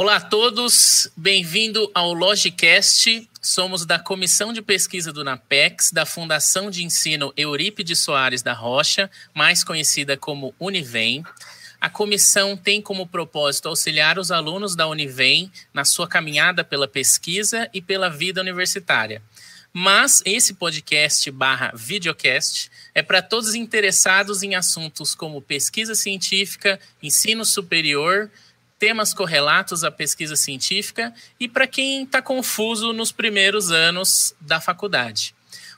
Olá a todos, bem-vindo ao Logicast. Somos da Comissão de Pesquisa do NAPEX, da Fundação de Ensino Eurípides Soares da Rocha, mais conhecida como Univem. A comissão tem como propósito auxiliar os alunos da Univem na sua caminhada pela pesquisa e pela vida universitária. Mas esse podcast barra videocast é para todos interessados em assuntos como pesquisa científica, ensino superior, temas correlatos à pesquisa científica e para quem está confuso nos primeiros anos da faculdade.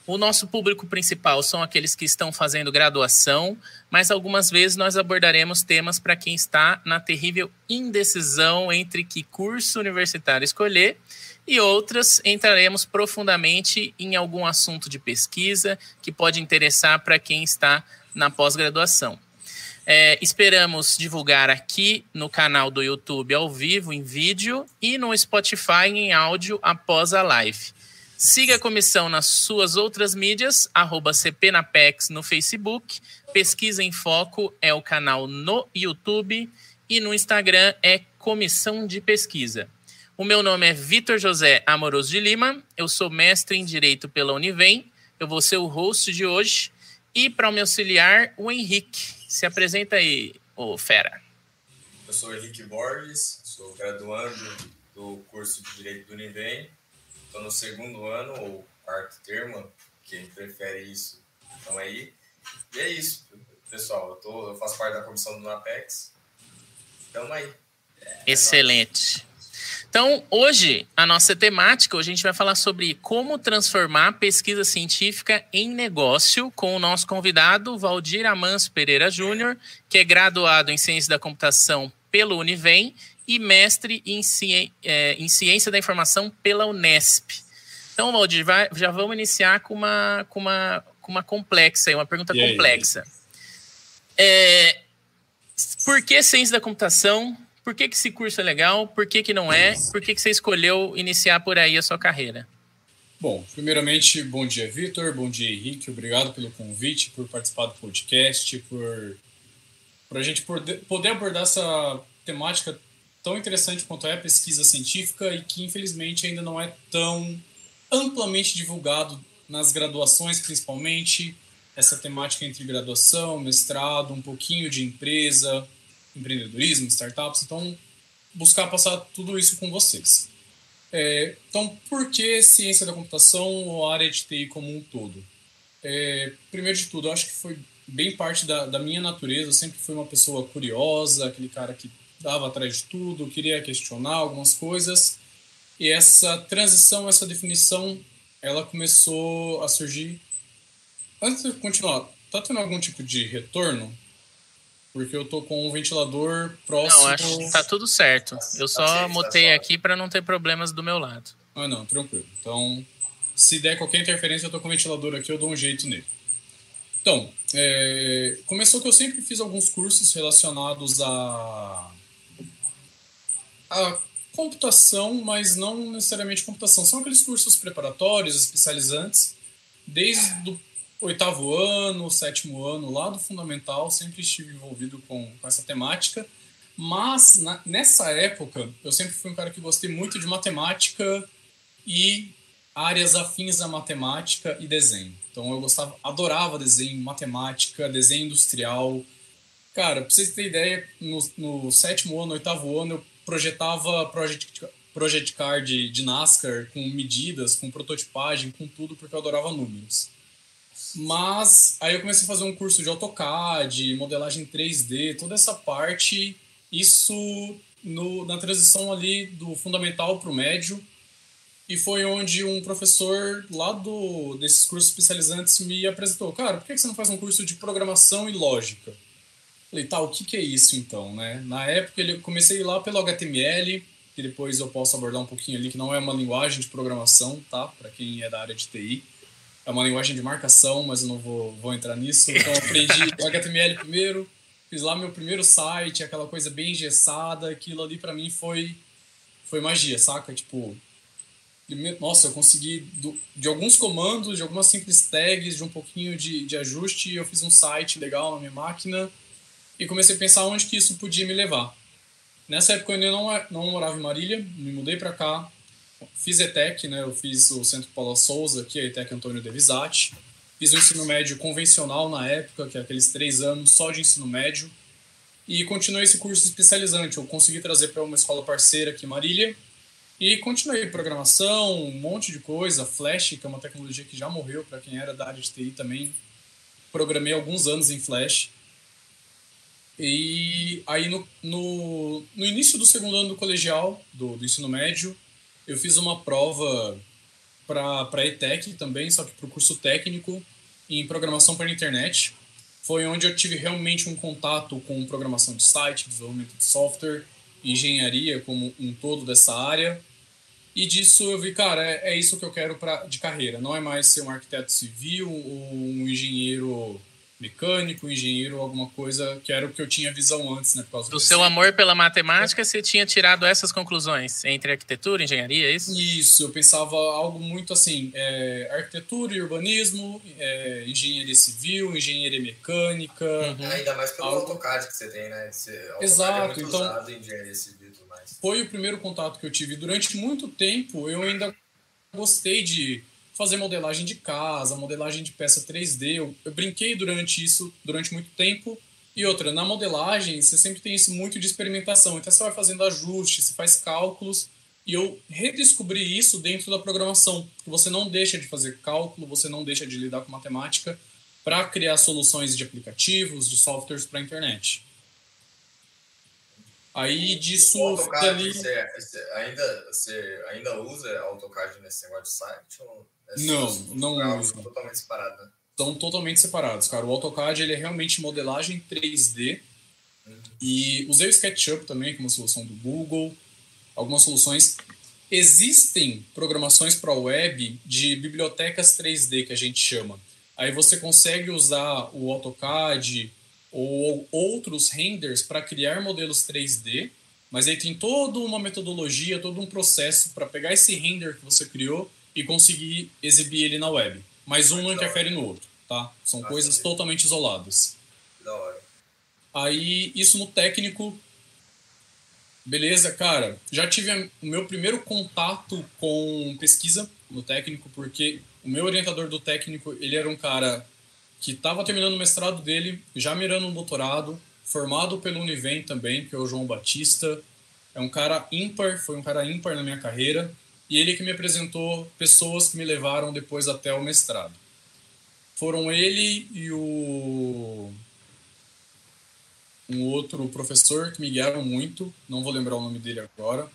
O nosso público principal são aqueles que estão fazendo graduação, mas algumas vezes nós abordaremos temas para quem está na terrível indecisão entre que curso universitário escolher e outras entraremos profundamente em algum assunto de pesquisa que pode interessar para quem está na pós-graduação. É, esperamos divulgar aqui no canal do YouTube ao vivo, em vídeo, e no Spotify em áudio após a live. Siga a comissão nas suas outras mídias, arroba CPNapex no Facebook, Pesquisa em Foco é o canal no YouTube e no Instagram é Comissão de Pesquisa. O meu nome é Vitor José Amoroso de Lima, eu sou mestre em Direito pela Univem, eu vou ser o host de hoje, e para me auxiliar, o Henrique. Se apresenta aí, ô fera. Eu sou Henrique Borges, sou graduando do curso de Direito do Univem. Estou no segundo ano, ou quarto termo, quem prefere isso, então aí. E é isso, pessoal. Eu, tô, eu faço parte da comissão do NAPEX. Estamos aí. É, Excelente. Então, hoje, a nossa temática, hoje a gente vai falar sobre como transformar pesquisa científica em negócio com o nosso convidado, Valdir Amans Pereira Júnior, que é graduado em Ciência da Computação pelo Univem e mestre em, ci é, em Ciência da Informação pela Unesp. Então, Valdir, vai, já vamos iniciar com uma, com uma, com uma complexa, uma pergunta complexa. É, por que Ciência da Computação por que, que esse curso é legal? Por que, que não é? Por que, que você escolheu iniciar por aí a sua carreira? Bom, primeiramente, bom dia, Vitor. Bom dia, Henrique. Obrigado pelo convite, por participar do podcast, por, por a gente poder abordar essa temática tão interessante quanto é a pesquisa científica e que, infelizmente, ainda não é tão amplamente divulgado nas graduações, principalmente. Essa temática entre graduação, mestrado, um pouquinho de empresa, empreendedorismo, startups. Então, buscar passar tudo isso com vocês. É, então, por que ciência da computação ou área de TI como um todo? É, primeiro de tudo, eu acho que foi bem parte da, da minha natureza. Eu sempre fui uma pessoa curiosa, aquele cara que dava atrás de tudo, queria questionar algumas coisas. E essa transição, essa definição, ela começou a surgir. Antes de continuar, tá tendo algum tipo de retorno? Porque eu tô com um ventilador próximo. Não, acho que tá tudo certo. Eu só tá mutei tá aqui para não ter problemas do meu lado. Ah, não, tranquilo. Então, se der qualquer interferência, eu tô com o ventilador aqui, eu dou um jeito nele. Então, é, começou que eu sempre fiz alguns cursos relacionados a, a computação, mas não necessariamente computação. São aqueles cursos preparatórios, especializantes, desde o oitavo ano, sétimo ano lá do fundamental, sempre estive envolvido com, com essa temática. Mas na, nessa época, eu sempre fui um cara que gostei muito de matemática e áreas afins à matemática e desenho. Então eu gostava, adorava desenho, matemática, desenho industrial. Cara, pra vocês terem ideia, no, no sétimo ano, oitavo ano, eu projetava project, project card de NASCAR com medidas, com prototipagem, com tudo, porque eu adorava números. Mas aí eu comecei a fazer um curso de AutoCAD, modelagem 3D, toda essa parte, isso no, na transição ali do fundamental para o médio. E foi onde um professor lá do, desses cursos especializantes me apresentou: Cara, por que você não faz um curso de programação e lógica? Falei, tá, o que, que é isso então, né? Na época eu comecei lá pelo HTML, que depois eu posso abordar um pouquinho ali, que não é uma linguagem de programação, tá? Para quem é da área de TI é uma linguagem de marcação, mas eu não vou, vou entrar nisso. Então, eu aprendi HTML primeiro, fiz lá meu primeiro site, aquela coisa bem engessada. Aquilo ali para mim foi, foi magia, saca? Tipo, nossa, eu consegui, do, de alguns comandos, de algumas simples tags, de um pouquinho de, de ajuste, eu fiz um site legal na minha máquina e comecei a pensar onde que isso podia me levar. Nessa época eu ainda não, não morava em Marília, me mudei para cá, fiz ETEC, né? Eu fiz o Centro Paula Souza, aqui, a ETEC Antônio Devisati. Fiz o ensino médio convencional na época, que é aqueles três anos só de ensino médio. E continuei esse curso especializante. Eu consegui trazer para uma escola parceira aqui Marília. E continuei programação, um monte de coisa. Flash, que é uma tecnologia que já morreu para quem era da área de TI também. Programei alguns anos em Flash. E aí, no, no, no início do segundo ano do colegial, do, do ensino médio, eu fiz uma prova para ETEC também, só que para o curso técnico em programação para internet. Foi onde eu tive realmente um contato com programação de site, desenvolvimento de software, engenharia como um todo dessa área. E disso eu vi, cara, é, é isso que eu quero pra, de carreira. Não é mais ser um arquiteto civil ou um engenheiro mecânico, engenheiro, alguma coisa que era o que eu tinha visão antes, né? Por causa do seu amor pela matemática, você tinha tirado essas conclusões entre arquitetura e engenharia, é isso? Isso, eu pensava algo muito assim, é, arquitetura e urbanismo, é, engenharia civil, engenharia mecânica. Uhum. Ainda mais pelo algo... AutoCAD que você tem, né? É Exato, é então. Foi o primeiro contato que eu tive. Durante muito tempo, eu ainda gostei de fazer modelagem de casa, modelagem de peça 3D. Eu, eu, brinquei durante isso durante muito tempo. E outra, na modelagem, você sempre tem isso muito de experimentação. Então você vai fazendo ajustes, você faz cálculos. E eu redescobri isso dentro da programação. Que você não deixa de fazer cálculo, você não deixa de lidar com matemática para criar soluções de aplicativos, de softwares para a internet. Aí disso. O AutoCAD, ali... você, você ainda, você ainda usa AutoCAD nesse negócio de site? Ou... É não, não uso. Totalmente separado, totalmente separados, cara. O AutoCAD ele é realmente modelagem 3D. Uhum. E usei o SketchUp também, como solução do Google. Algumas soluções. Existem programações para web de bibliotecas 3D que a gente chama. Aí você consegue usar o AutoCAD ou outros renders para criar modelos 3D, mas aí tem toda uma metodologia, todo um processo para pegar esse render que você criou e conseguir exibir ele na web. Mas um não interfere no outro, tá? São ah, coisas totalmente isoladas. Da hora. Aí, isso no técnico. Beleza, cara. Já tive o meu primeiro contato com pesquisa no técnico, porque o meu orientador do técnico, ele era um cara que estava terminando o mestrado dele, já mirando um doutorado, formado pelo Univem também, que é o João Batista. É um cara ímpar, foi um cara ímpar na minha carreira e ele que me apresentou pessoas que me levaram depois até o mestrado. Foram ele e o um outro professor que me guiaram muito, não vou lembrar o nome dele agora,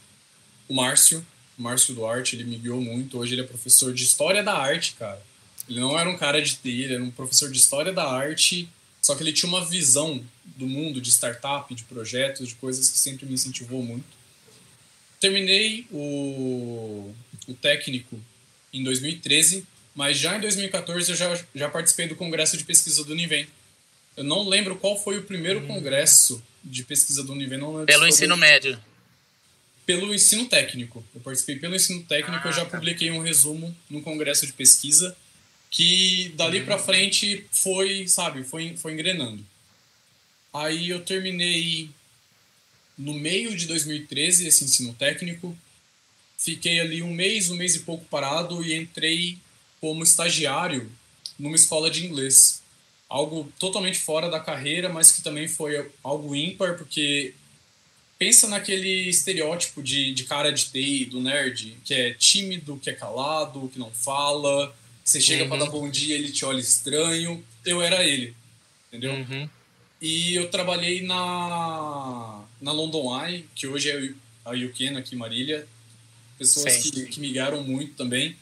o Márcio, Márcio Duarte, ele me guiou muito, hoje ele é professor de História da Arte, cara. Ele não era um cara de TI, ele era um professor de História da Arte, só que ele tinha uma visão do mundo de startup, de projetos, de coisas que sempre me incentivou muito terminei o, o técnico em 2013, mas já em 2014 eu já, já participei do congresso de pesquisa do Univem. Eu não lembro qual foi o primeiro hum. congresso de pesquisa do Univem. Não pelo ensino médio. Pelo ensino técnico. Eu participei pelo ensino técnico, ah, eu já tá. publiquei um resumo no congresso de pesquisa que dali para uhum. frente foi, sabe, foi, foi engrenando. Aí eu terminei no meio de 2013 esse ensino técnico. Fiquei ali um mês, um mês e pouco parado e entrei como estagiário numa escola de inglês. Algo totalmente fora da carreira, mas que também foi algo ímpar, porque pensa naquele estereótipo de, de cara de TI, do nerd, que é tímido, que é calado, que não fala. Você chega uhum. para dar bom dia, ele te olha estranho. Eu era ele, entendeu? Uhum. E eu trabalhei na na London Eye, que hoje é a UKN aqui em Marília. Pessoas que, que migraram muito também.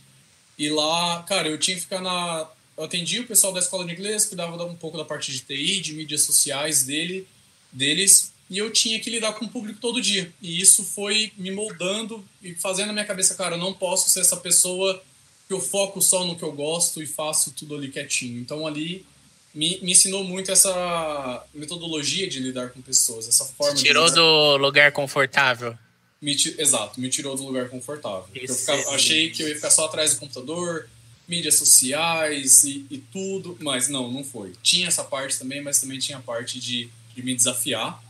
E lá, cara, eu tinha que ficar na. Eu atendia o pessoal da escola de inglês, cuidava um pouco da parte de TI, de mídias sociais dele, deles, e eu tinha que lidar com o público todo dia. E isso foi me moldando e fazendo na minha cabeça, cara, eu não posso ser essa pessoa que eu foco só no que eu gosto e faço tudo ali quietinho. Então ali me, me ensinou muito essa metodologia de lidar com pessoas, essa forma tirou de do lugar confortável. Me, exato, me tirou do lugar confortável. Eu ficava, achei que eu ia ficar só atrás do computador, mídias sociais e, e, tudo, mas não, não foi. Tinha essa parte também, mas também tinha a parte de, de me desafiar.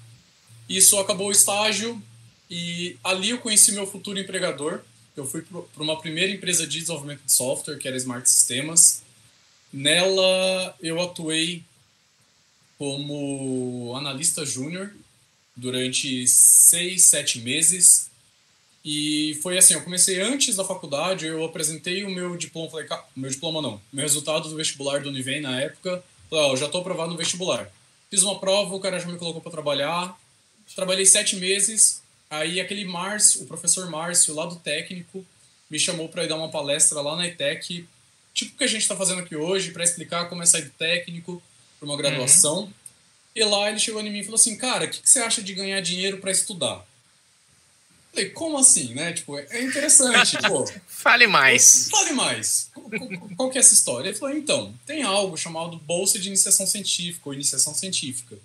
Isso acabou o estágio, E ali eu conheci meu futuro empregador. Eu fui para uma primeira empresa de desenvolvimento de software, que era Smart Sistemas. Nela eu atuei como analista júnior durante seis, sete meses. E foi assim, eu comecei antes da faculdade, eu apresentei o meu diploma, falei, meu diploma não, meu resultado do vestibular do Univem na época, falei, ó, já estou aprovado no vestibular. Fiz uma prova, o cara já me colocou para trabalhar, trabalhei sete meses, aí aquele Márcio, o professor Márcio, lá do técnico, me chamou para ir dar uma palestra lá na ETEC, tipo o que a gente está fazendo aqui hoje, para explicar como é sair do técnico para uma graduação. Uhum. E lá ele chegou em mim e falou assim, cara, o que, que você acha de ganhar dinheiro para estudar? Falei, como assim, né? Tipo, é interessante. pô. Fale mais. Fale mais. Qual, qual, que é essa história? Ele falou, então, tem algo chamado Bolsa de Iniciação Científica ou Iniciação Científica.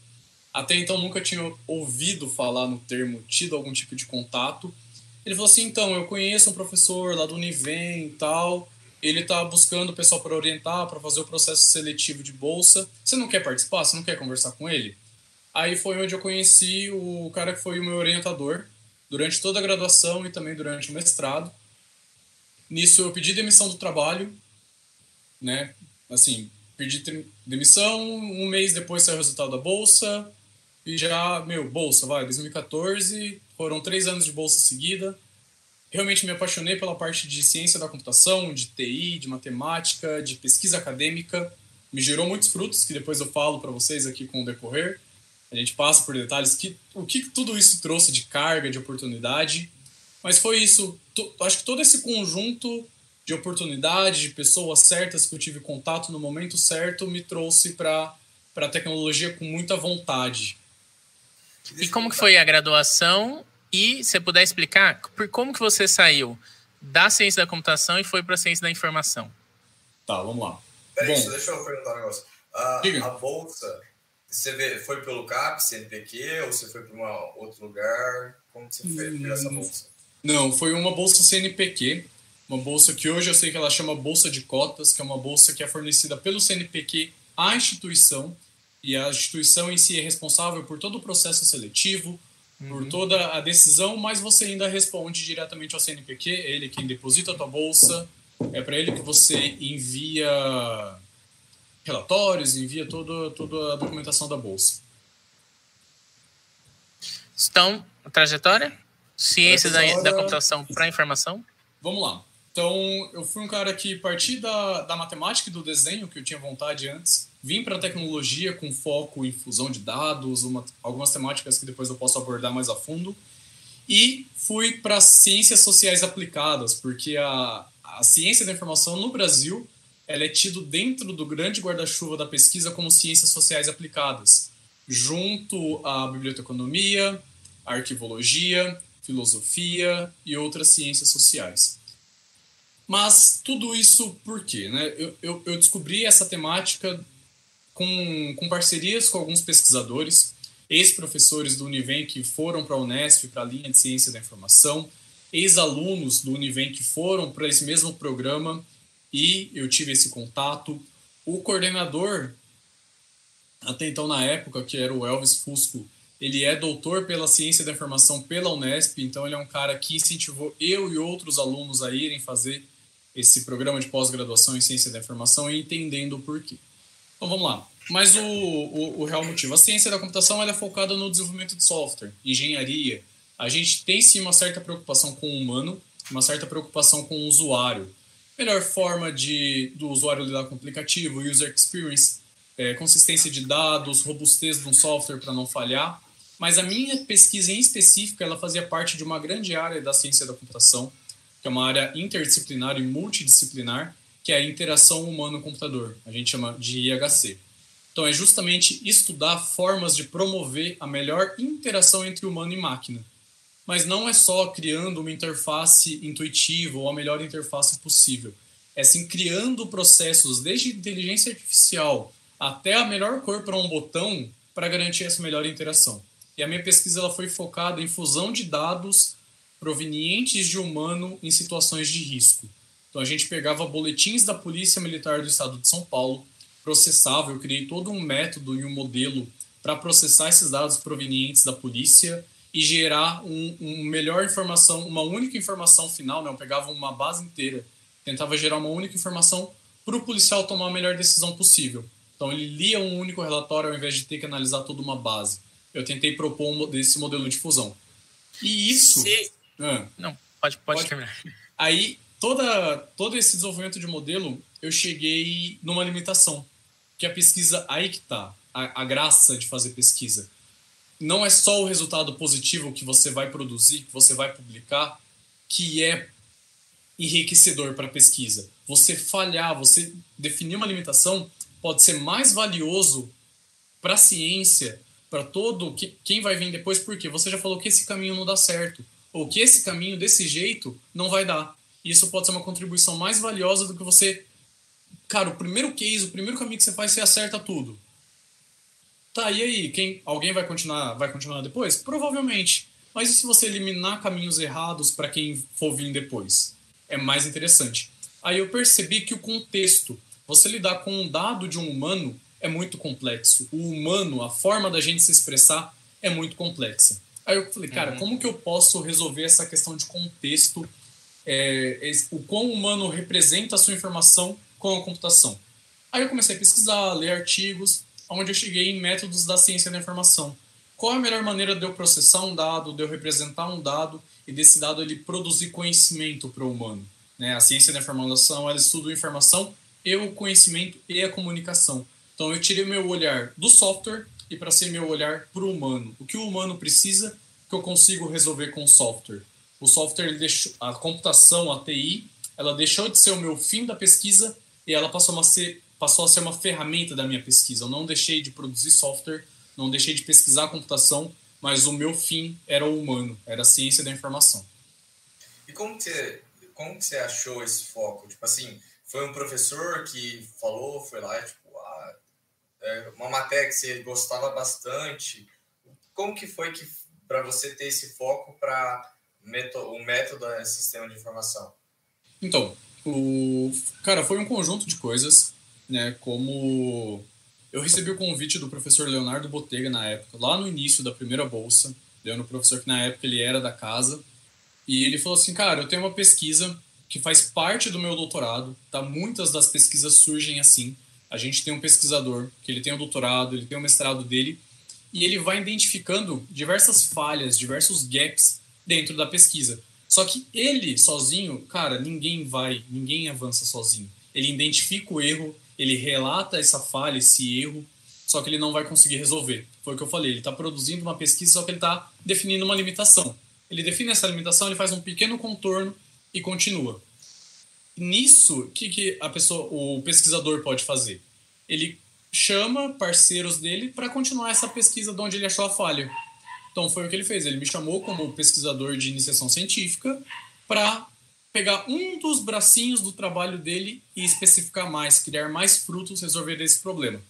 Até então nunca tinha ouvido falar no termo, tido algum tipo de contato. Ele falou assim, então, eu conheço um professor lá do Univem e tal, ele está buscando o pessoal para orientar, para fazer o processo seletivo de bolsa. Você não quer participar? Você não quer conversar com ele? Aí foi onde eu conheci o cara que foi o meu orientador, durante toda a graduação e também durante o mestrado. Nisso eu pedi demissão do trabalho, né? Assim, pedi demissão, um mês depois saiu o resultado da bolsa e já, meu, bolsa, vai, 2014, foram três anos de bolsa seguida. Realmente me apaixonei pela parte de ciência da computação, de TI, de matemática, de pesquisa acadêmica. Me gerou muitos frutos que depois eu falo para vocês aqui com o decorrer a gente passa por detalhes que o que tudo isso trouxe de carga, de oportunidade. Mas foi isso. acho que todo esse conjunto de oportunidades, de pessoas certas que eu tive contato no momento certo, me trouxe para a tecnologia com muita vontade. E como que foi a graduação? E se puder explicar, por como que você saiu da ciência da computação e foi para a ciência da informação? Tá, vamos lá. Peraí, deixa eu perguntar um negócio. A, a bolsa você foi pelo CAP, CNPq, ou você foi para um outro lugar? Como você fez hum, essa bolsa? Não, foi uma bolsa CNPq, uma bolsa que hoje eu sei que ela chama Bolsa de Cotas, que é uma bolsa que é fornecida pelo CNPq à instituição, e a instituição em si é responsável por todo o processo seletivo, uhum. por toda a decisão, mas você ainda responde diretamente ao CNPq, ele quem deposita a tua bolsa, é para ele que você envia relatórios, envia toda, toda a documentação da bolsa. Então, a trajetória? Ciência da, da computação para informação? Vamos lá. Então, eu fui um cara que parti da, da matemática e do desenho, que eu tinha vontade antes, vim para a tecnologia com foco em fusão de dados, uma, algumas temáticas que depois eu posso abordar mais a fundo, e fui para ciências sociais aplicadas, porque a, a ciência da informação no Brasil ela é tido dentro do grande guarda-chuva da pesquisa como ciências sociais aplicadas, junto à biblioteconomia, arquivologia, filosofia e outras ciências sociais. Mas tudo isso por quê? Né? Eu, eu, eu descobri essa temática com, com parcerias com alguns pesquisadores, ex-professores do Univem que foram para a Unesp, para a linha de ciência da informação, ex-alunos do Univem que foram para esse mesmo programa e eu tive esse contato. O coordenador, até então na época, que era o Elvis Fusco, ele é doutor pela ciência da informação pela Unesp, então ele é um cara que incentivou eu e outros alunos a irem fazer esse programa de pós-graduação em ciência da informação e entendendo o porquê. Então vamos lá. Mas o, o, o real motivo, a ciência da computação é focada no desenvolvimento de software, engenharia. A gente tem sim uma certa preocupação com o humano, uma certa preocupação com o usuário melhor forma de, do usuário lidar com o aplicativo, user experience, é, consistência de dados, robustez de um software para não falhar. Mas a minha pesquisa em específico, ela fazia parte de uma grande área da ciência da computação, que é uma área interdisciplinar e multidisciplinar, que é a interação humano-computador. A gente chama de IHC. Então, é justamente estudar formas de promover a melhor interação entre humano e máquina mas não é só criando uma interface intuitiva ou a melhor interface possível. É sim criando processos desde inteligência artificial até a melhor cor para um botão para garantir essa melhor interação. E a minha pesquisa ela foi focada em fusão de dados provenientes de humano em situações de risco. Então a gente pegava boletins da Polícia Militar do Estado de São Paulo, processava, eu criei todo um método e um modelo para processar esses dados provenientes da polícia e gerar um, um melhor informação, uma única informação final, né? Eu pegava uma base inteira, tentava gerar uma única informação para o policial tomar a melhor decisão possível. Então ele lia um único relatório ao invés de ter que analisar toda uma base. Eu tentei propor um, esse modelo de fusão. E isso. Ah, Não, pode, pode, pode. terminar. Aí toda, todo esse desenvolvimento de modelo, eu cheguei numa limitação, que a pesquisa aí que tá, a, a graça de fazer pesquisa. Não é só o resultado positivo que você vai produzir, que você vai publicar, que é enriquecedor para a pesquisa. Você falhar, você definir uma limitação pode ser mais valioso para a ciência, para todo que, quem vai vir depois, porque você já falou que esse caminho não dá certo, ou que esse caminho desse jeito não vai dar. Isso pode ser uma contribuição mais valiosa do que você. Cara, o primeiro case, o primeiro caminho que você faz, você acerta tudo. Tá, e aí? Quem, alguém vai continuar, vai continuar depois? Provavelmente. Mas e se você eliminar caminhos errados para quem for vir depois? É mais interessante. Aí eu percebi que o contexto, você lidar com um dado de um humano é muito complexo. O humano, a forma da gente se expressar é muito complexa. Aí eu falei, cara, uhum. como que eu posso resolver essa questão de contexto? É, o quão humano representa a sua informação com a computação? Aí eu comecei a pesquisar, ler artigos, onde eu cheguei em métodos da ciência da informação. Qual é a melhor maneira de eu processar um dado, de eu representar um dado e desse dado ele produzir conhecimento para o humano? Né? A ciência da informação ela estuda a informação e o conhecimento e a comunicação. Então eu tirei meu olhar do software e para ser meu olhar para o humano. O que o humano precisa que eu consigo resolver com o software. O software, deixou, a computação, a TI, ela deixou de ser o meu fim da pesquisa e ela passou a ser passou a ser uma ferramenta da minha pesquisa. Eu não deixei de produzir software, não deixei de pesquisar a computação, mas o meu fim era o humano, era a ciência da informação. E como que você, como que você achou esse foco? Tipo assim, foi um professor que falou, foi lá, tipo, ah, é uma matéria que você gostava bastante. Como que foi que para você ter esse foco para o método é sistema de informação? Então, o cara foi um conjunto de coisas né, como eu recebi o convite do professor Leonardo Botega na época, lá no início da primeira bolsa, Leonardo, professor que na época ele era da casa, e ele falou assim, cara, eu tenho uma pesquisa que faz parte do meu doutorado, tá? Muitas das pesquisas surgem assim. A gente tem um pesquisador que ele tem o doutorado, ele tem o mestrado dele, e ele vai identificando diversas falhas, diversos gaps dentro da pesquisa. Só que ele sozinho, cara, ninguém vai, ninguém avança sozinho. Ele identifica o erro, ele relata essa falha, esse erro, só que ele não vai conseguir resolver. Foi o que eu falei, ele está produzindo uma pesquisa, só que ele está definindo uma limitação. Ele define essa limitação, ele faz um pequeno contorno e continua. Nisso, o que, que a pessoa, o pesquisador pode fazer? Ele chama parceiros dele para continuar essa pesquisa de onde ele achou a falha. Então foi o que ele fez. Ele me chamou como pesquisador de iniciação científica para pegar um dos bracinhos do trabalho dele e especificar mais, criar mais frutos, resolver esse problema.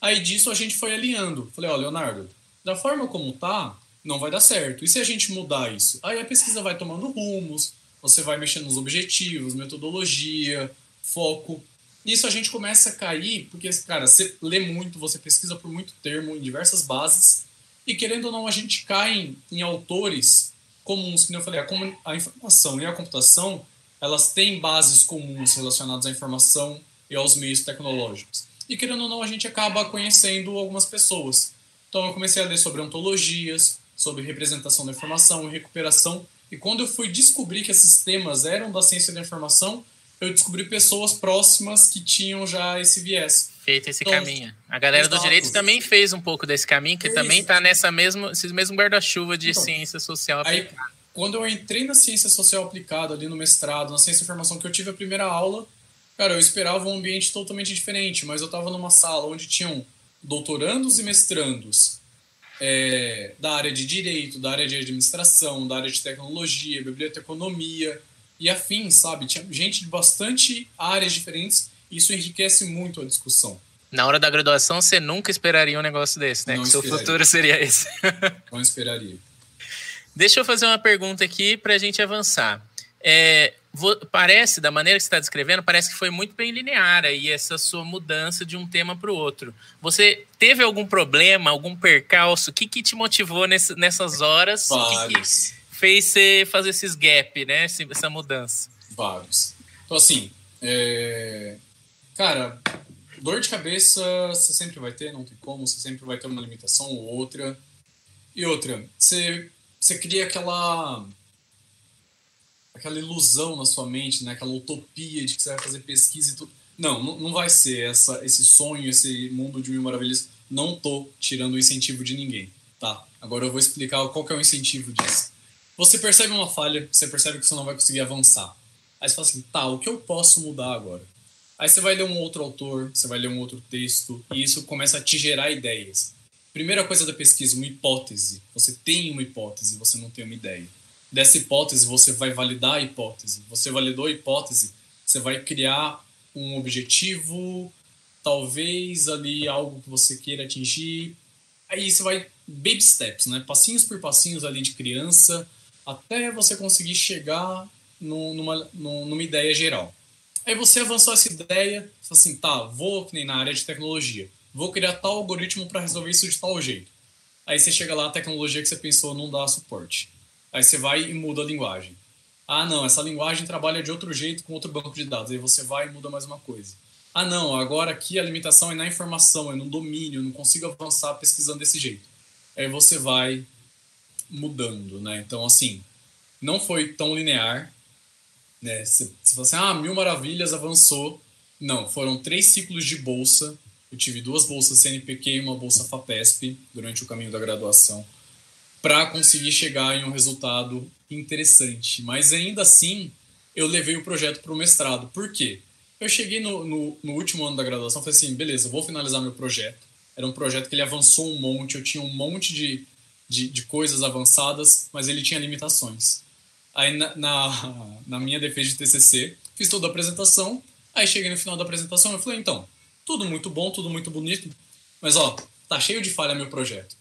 Aí disso a gente foi alinhando. Falei, ó, Leonardo, da forma como tá, não vai dar certo. E se a gente mudar isso? Aí a pesquisa vai tomando rumos, você vai mexendo nos objetivos, metodologia, foco. Nisso a gente começa a cair, porque, cara, você lê muito, você pesquisa por muito termo em diversas bases, e querendo ou não, a gente cai em, em autores comuns, que eu falei, a, a informação e a computação, elas têm bases comuns relacionadas à informação e aos meios tecnológicos. E querendo ou não, a gente acaba conhecendo algumas pessoas. Então eu comecei a ler sobre ontologias, sobre representação da informação recuperação. E quando eu fui descobrir que esses temas eram da ciência da informação, eu descobri pessoas próximas que tinham já esse viés. Feito esse então, caminho. A galera exato. do direito também fez um pouco desse caminho, que é também está nessa mesmo, esse mesmo guarda-chuva de então, ciência social aplicada. Aí, quando eu entrei na ciência social aplicada, ali no mestrado, na ciência da informação, que eu tive a primeira aula, cara, eu esperava um ambiente totalmente diferente, mas eu estava numa sala onde tinham doutorandos e mestrandos é, da área de direito, da área de administração, da área de tecnologia, biblioteconomia, e afins, sabe? Tinha gente de bastante áreas diferentes e isso enriquece muito a discussão. Na hora da graduação, você nunca esperaria um negócio desse, né? Não que seu futuro seria esse. Não esperaria. Deixa eu fazer uma pergunta aqui para a gente avançar. É, parece, da maneira que você está descrevendo, parece que foi muito bem linear aí essa sua mudança de um tema para o outro. Você teve algum problema, algum percalço? O que, que te motivou nesse, nessas horas? Vários. O que, que fez você fazer esses gap, né? Essa mudança? Vários. Então, assim, é... cara, dor de cabeça você sempre vai ter, não tem como, você sempre vai ter uma limitação ou outra. E outra, você, você cria aquela aquela ilusão na sua mente, né? aquela utopia de que você vai fazer pesquisa e tudo. Não, não vai ser essa, esse sonho, esse mundo de mil maravilhas. Não tô tirando o incentivo de ninguém, tá? Agora eu vou explicar qual que é o incentivo disso. Você percebe uma falha, você percebe que você não vai conseguir avançar. Aí você fala assim, tá, o que eu posso mudar agora? Aí você vai ler um outro autor, você vai ler um outro texto, e isso começa a te gerar ideias. Primeira coisa da pesquisa, uma hipótese. Você tem uma hipótese, você não tem uma ideia dessa hipótese, você vai validar a hipótese. Você validou a hipótese, você vai criar um objetivo, talvez ali algo que você queira atingir. Aí você vai baby steps, né? Passinhos por passinhos ali de criança, até você conseguir chegar numa, numa ideia geral. Aí você avançou essa ideia, assim, tá, vou, que nem na área de tecnologia, vou criar tal algoritmo para resolver isso de tal jeito. Aí você chega lá, a tecnologia que você pensou não dá suporte. Aí você vai e muda a linguagem. Ah, não, essa linguagem trabalha de outro jeito com outro banco de dados. Aí você vai e muda mais uma coisa. Ah, não, agora aqui a limitação é na informação, é no domínio, não consigo avançar pesquisando desse jeito. Aí você vai mudando, né? Então, assim, não foi tão linear, né? Você, você fala assim, ah, mil maravilhas, avançou. Não, foram três ciclos de bolsa. Eu tive duas bolsas CNPq e uma bolsa FAPESP durante o caminho da graduação para conseguir chegar em um resultado interessante. Mas ainda assim, eu levei o projeto para o mestrado. Por quê? Eu cheguei no, no, no, último ano da graduação, falei assim, beleza, vou finalizar meu projeto. Era um projeto que ele avançou um monte, eu tinha um monte de, de, de coisas avançadas, mas ele tinha limitações. Aí na, na, na minha defesa de TCC, fiz toda a apresentação, aí cheguei no final da apresentação, eu falei, então, tudo muito bom, tudo muito bonito, mas ó, tá cheio de falha meu projeto.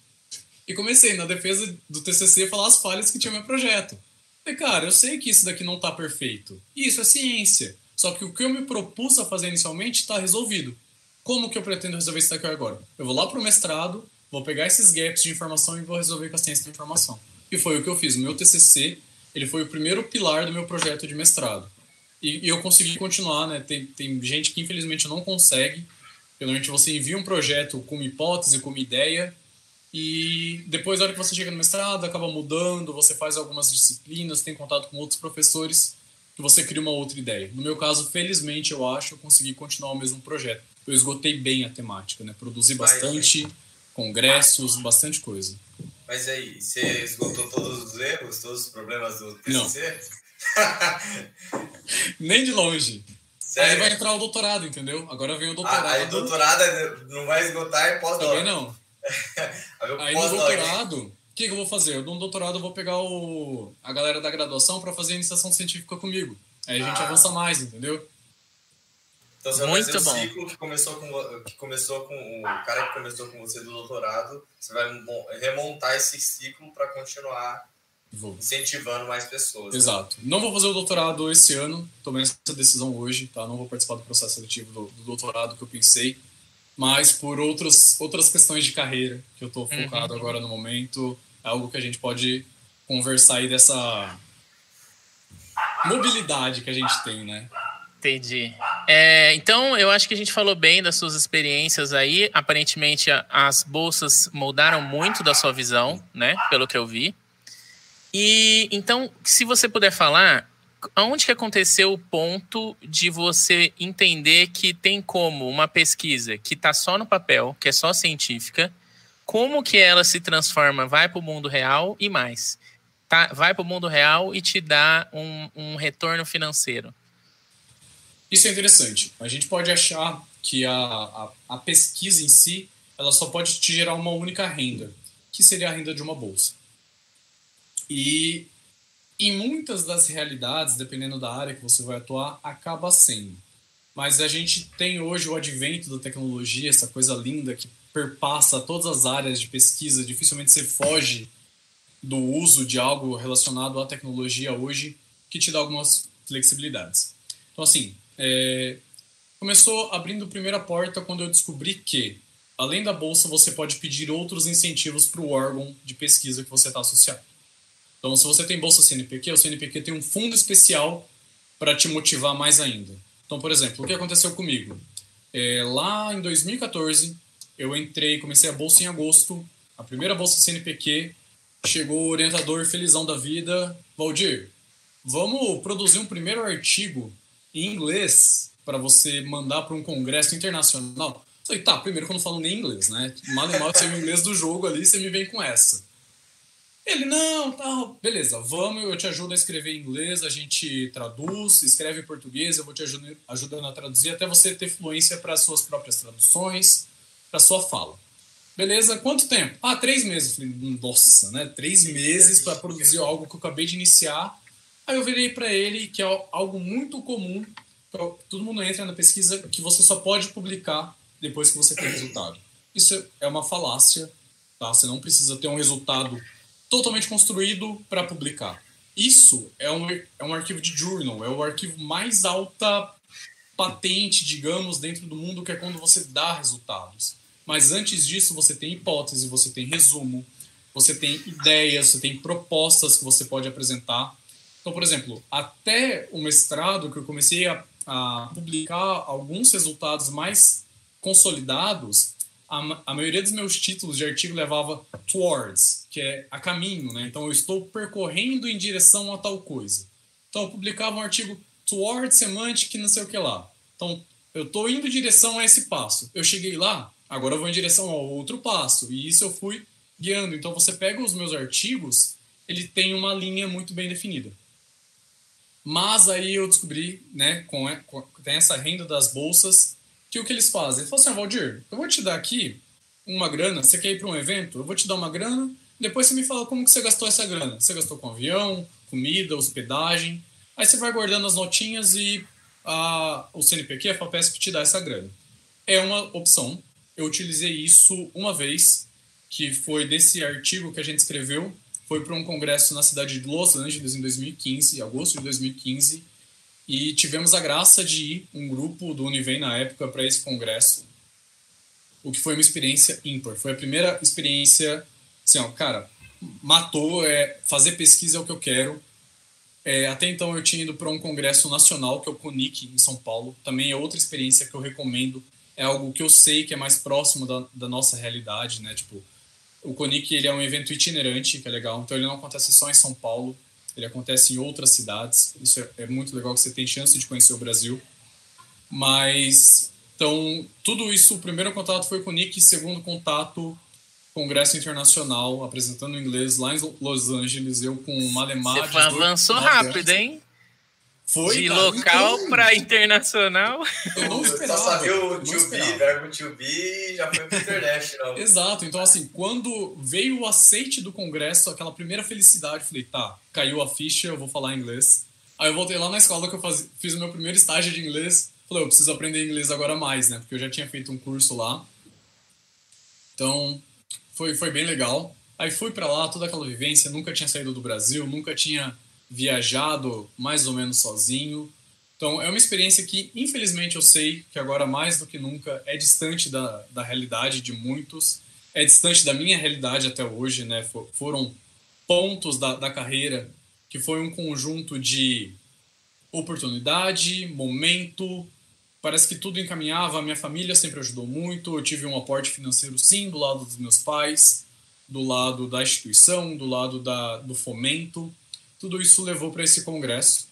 E comecei na defesa do TCC a falar as falhas que tinha meu projeto. Falei, cara, eu sei que isso daqui não está perfeito. Isso é ciência. Só que o que eu me propus a fazer inicialmente está resolvido. Como que eu pretendo resolver isso daqui agora? Eu vou lá para o mestrado, vou pegar esses gaps de informação e vou resolver com a ciência da informação. E foi o que eu fiz. O meu TCC, ele foi o primeiro pilar do meu projeto de mestrado. E, e eu consegui continuar, né? Tem, tem gente que infelizmente não consegue. Normalmente você envia um projeto com uma hipótese, com uma ideia, e depois, na hora que você chega no mestrado, acaba mudando, você faz algumas disciplinas, tem contato com outros professores, que você cria uma outra ideia. No meu caso, felizmente, eu acho, eu consegui continuar o mesmo projeto. Eu esgotei bem a temática, né? Produzi bastante congressos, bastante coisa. Mas aí, você esgotou todos os erros, todos os problemas do TCC? Não. Nem de longe. Sério? Aí vai entrar o doutorado, entendeu? Agora vem o doutorado. Ah, aí doutorado é, não vai esgotar e pós Também não. Aí no doutorado, o que, que, eu vou fazer? No doutorado eu vou pegar o, a galera da graduação para fazer a iniciação científica comigo. Aí a gente ah. avança mais, entendeu? Então você vai Muito fazer bom. o ciclo que começou, com, que começou com o cara que começou com você do doutorado, você vai remontar esse ciclo para continuar vou. incentivando mais pessoas. Né? Exato. Né? Não vou fazer o doutorado esse ano, tomei essa decisão hoje, tá? Não vou participar do processo seletivo do, do doutorado que eu pensei mas por outros, outras questões de carreira que eu estou focado uhum. agora no momento, é algo que a gente pode conversar aí dessa mobilidade que a gente tem, né? Entendi. É, então, eu acho que a gente falou bem das suas experiências aí. Aparentemente, as bolsas moldaram muito da sua visão, né? Pelo que eu vi. E então, se você puder falar, aonde que aconteceu o ponto de você entender que tem como uma pesquisa que está só no papel, que é só científica, como que ela se transforma, vai para o mundo real e mais, tá? vai para o mundo real e te dá um, um retorno financeiro? Isso é interessante. A gente pode achar que a, a, a pesquisa em si, ela só pode te gerar uma única renda, que seria a renda de uma bolsa. E em muitas das realidades, dependendo da área que você vai atuar, acaba sendo. Mas a gente tem hoje o advento da tecnologia, essa coisa linda que perpassa todas as áreas de pesquisa, dificilmente você foge do uso de algo relacionado à tecnologia hoje, que te dá algumas flexibilidades. Então, assim, é, começou abrindo a primeira porta quando eu descobri que, além da bolsa, você pode pedir outros incentivos para o órgão de pesquisa que você está associado. Então, se você tem bolsa CNPq, o CNPq tem um fundo especial para te motivar mais ainda. Então, por exemplo, o que aconteceu comigo? É, lá em 2014, eu entrei, comecei a bolsa em agosto, a primeira bolsa CNPq, chegou o orientador felizão da vida, Valdir, vamos produzir um primeiro artigo em inglês para você mandar para um congresso internacional. Eu falei, tá, primeiro que eu não falo nem inglês, né? Mal e mal o inglês do jogo ali, você me vem com essa. Ele, não, tá, beleza, vamos, eu te ajudo a escrever em inglês, a gente traduz, escreve em português, eu vou te ajudando, a traduzir até você ter fluência para as suas próprias traduções, para sua fala. Beleza, quanto tempo? Ah, três meses. falei, nossa, né? Três meses para produzir algo que eu acabei de iniciar. Aí eu virei para ele que é algo muito comum, todo mundo entra na pesquisa, que você só pode publicar depois que você tem resultado. Isso é uma falácia, tá? Você não precisa ter um resultado totalmente construído para publicar. Isso é um, é um arquivo de journal, é o arquivo mais alta patente, digamos, dentro do mundo, que é quando você dá resultados. Mas antes disso, você tem hipótese, você tem resumo, você tem ideias, você tem propostas que você pode apresentar. Então, por exemplo, até o mestrado, que eu comecei a, a publicar alguns resultados mais consolidados, a, a, maioria dos meus títulos de artigo levava towards, que é a caminho, né? Então eu estou percorrendo em direção a tal coisa. Então eu publicava um artigo towards semantic, não sei o que lá. Então eu estou indo em direção a esse passo. Eu cheguei lá, agora eu vou em direção ao outro passo. E isso eu fui guiando. Então você pega os meus artigos, ele tem uma linha muito bem definida. Mas aí eu descobri, né, com, com tem essa renda das bolsas, que o que eles fazem? Eles falam assim, ah, Valdir, eu vou te dar aqui uma grana, você quer ir para um evento? Eu vou te dar uma grana, depois você me fala como que você gastou essa grana. Você gastou com avião, comida, hospedagem, aí você vai guardando as notinhas e a, o CNPq, a FAPESP, te dá essa grana. É uma opção. Eu utilizei isso uma vez, que foi desse artigo que a gente escreveu, foi para um congresso na cidade de Los Angeles em 2015, agosto de 2015, e tivemos a graça de ir, um grupo do Univem na época, para esse congresso, o que foi uma experiência ímpar. Foi a primeira experiência, assim, ó, cara, matou, é, fazer pesquisa é o que eu quero. É, até então eu tinha ido para um congresso nacional, que é o CONIC, em São Paulo. Também é outra experiência que eu recomendo. É algo que eu sei que é mais próximo da, da nossa realidade, né? Tipo, o CONIC ele é um evento itinerante, que é legal. Então ele não acontece só em São Paulo ele acontece em outras cidades. Isso é, é muito legal que você tem chance de conhecer o Brasil. Mas, então, tudo isso, o primeiro contato foi com o Nick, segundo contato, congresso internacional, apresentando inglês lá em Los Angeles, eu com uma Malemar. Você avançou rápido, hein? Foi, de cara, local para internacional. Eu não esperava. Só sabia o to be, verbo to be, já foi para international. Exato. Então, assim, quando veio o aceite do congresso, aquela primeira felicidade, falei, tá, caiu a ficha, eu vou falar inglês. Aí eu voltei lá na escola que eu faz... fiz o meu primeiro estágio de inglês. Falei, eu preciso aprender inglês agora mais, né? Porque eu já tinha feito um curso lá. Então, foi, foi bem legal. Aí fui para lá, toda aquela vivência, nunca tinha saído do Brasil, nunca tinha viajado mais ou menos sozinho. Então, é uma experiência que, infelizmente, eu sei que agora, mais do que nunca, é distante da, da realidade de muitos, é distante da minha realidade até hoje, né? foram pontos da, da carreira que foi um conjunto de oportunidade, momento, parece que tudo encaminhava, a minha família sempre ajudou muito, eu tive um aporte financeiro sim do lado dos meus pais, do lado da instituição, do lado da, do fomento, tudo isso levou para esse congresso.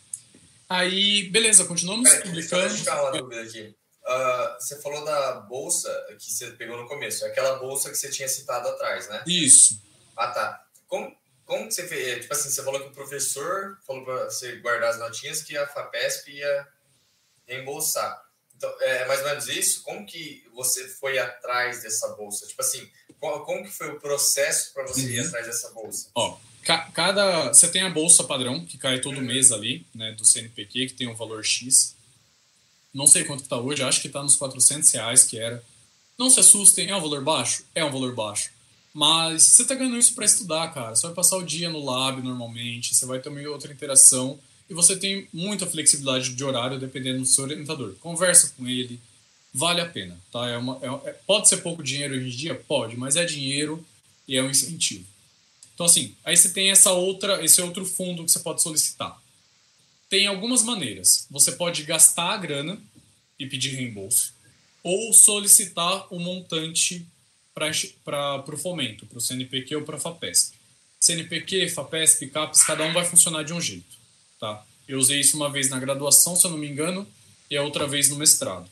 Aí, beleza, continuamos Pera, publicando. Deixa eu uma dúvida aqui. Uh, você falou da bolsa que você pegou no começo, é aquela bolsa que você tinha citado atrás, né? Isso. Ah, tá. Como, como que você fez? Tipo assim, você falou que o professor falou para você guardar as notinhas que a FAPESP ia reembolsar. Então, é mais ou menos isso? Como que você foi atrás dessa bolsa? Tipo assim, como, como que foi o processo para você uhum. ir atrás dessa bolsa? Ó, cada você tem a bolsa padrão que cai todo mês ali, né, do CNPq que tem um valor X. Não sei quanto está hoje, acho que está nos 400 reais que era. Não se assustem, é um valor baixo, é um valor baixo. Mas você está ganhando isso para estudar, cara. Você vai passar o dia no lab normalmente, você vai ter uma outra interação. e você tem muita flexibilidade de horário dependendo do seu orientador. Conversa com ele, vale a pena, tá? É uma, é, é pode ser pouco dinheiro hoje em dia? Pode, mas é dinheiro e é um incentivo. Então, assim, aí você tem essa outra, esse outro fundo que você pode solicitar. Tem algumas maneiras. Você pode gastar a grana e pedir reembolso, ou solicitar o um montante para o fomento, para o CNPq ou para a FAPESP. CNPq, FAPESP, CAPES, cada um vai funcionar de um jeito. Tá? Eu usei isso uma vez na graduação, se eu não me engano, e a outra vez no mestrado.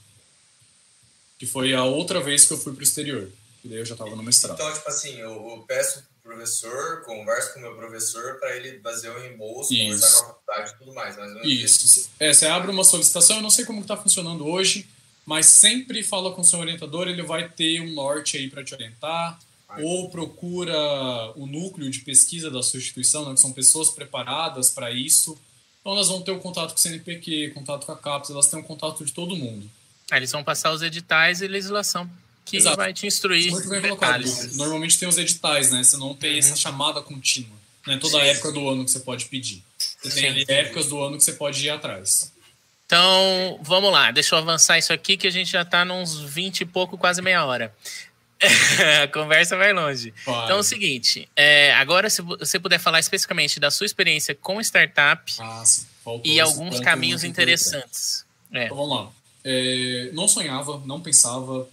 Que foi a outra vez que eu fui para o exterior. E daí eu já estava no mestrado. Então, tipo assim, eu, eu peço professor, converso com o meu professor para ele fazer o reembolso, isso. conversar com a faculdade e tudo mais. Mas isso. É, você abre uma solicitação, eu não sei como está funcionando hoje, mas sempre fala com o seu orientador, ele vai ter um norte aí para te orientar, ou procura o núcleo de pesquisa da sua instituição, né, que são pessoas preparadas para isso. Então elas vão ter o contato com o CNPq, contato com a CAPES, elas têm o contato de todo mundo. Aí eles vão passar os editais e legislação que Exato. vai te instruir. Muito bem colocado. Normalmente tem os editais, né? Você não tem uhum. essa chamada contínua. Né? Toda Sim. época do ano que você pode pedir. Você tem ali épocas do ano que você pode ir atrás. Então, vamos lá, deixa eu avançar isso aqui que a gente já está nos 20 e pouco, quase meia hora. a conversa vai longe. Então é o seguinte, é, agora se você puder falar especificamente da sua experiência com startup Nossa, e alguns caminhos interessantes. É. Então vamos lá. É, não sonhava, não pensava.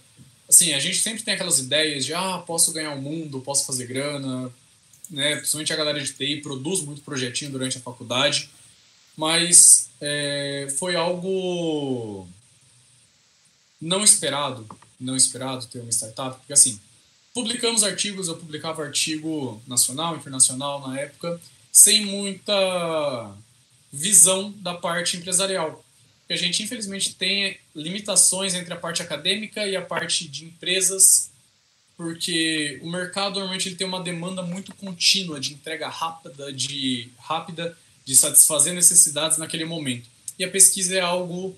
Assim, a gente sempre tem aquelas ideias de ah, posso ganhar o mundo, posso fazer grana, né? Principalmente a galera de TI produz muito projetinho durante a faculdade, mas é, foi algo não esperado, não esperado ter uma startup, porque assim, publicamos artigos, eu publicava artigo nacional, internacional na época, sem muita visão da parte empresarial. Porque a gente, infelizmente, tem limitações entre a parte acadêmica e a parte de empresas, porque o mercado normalmente ele tem uma demanda muito contínua de entrega rápida, de rápida de satisfazer necessidades naquele momento. E a pesquisa é algo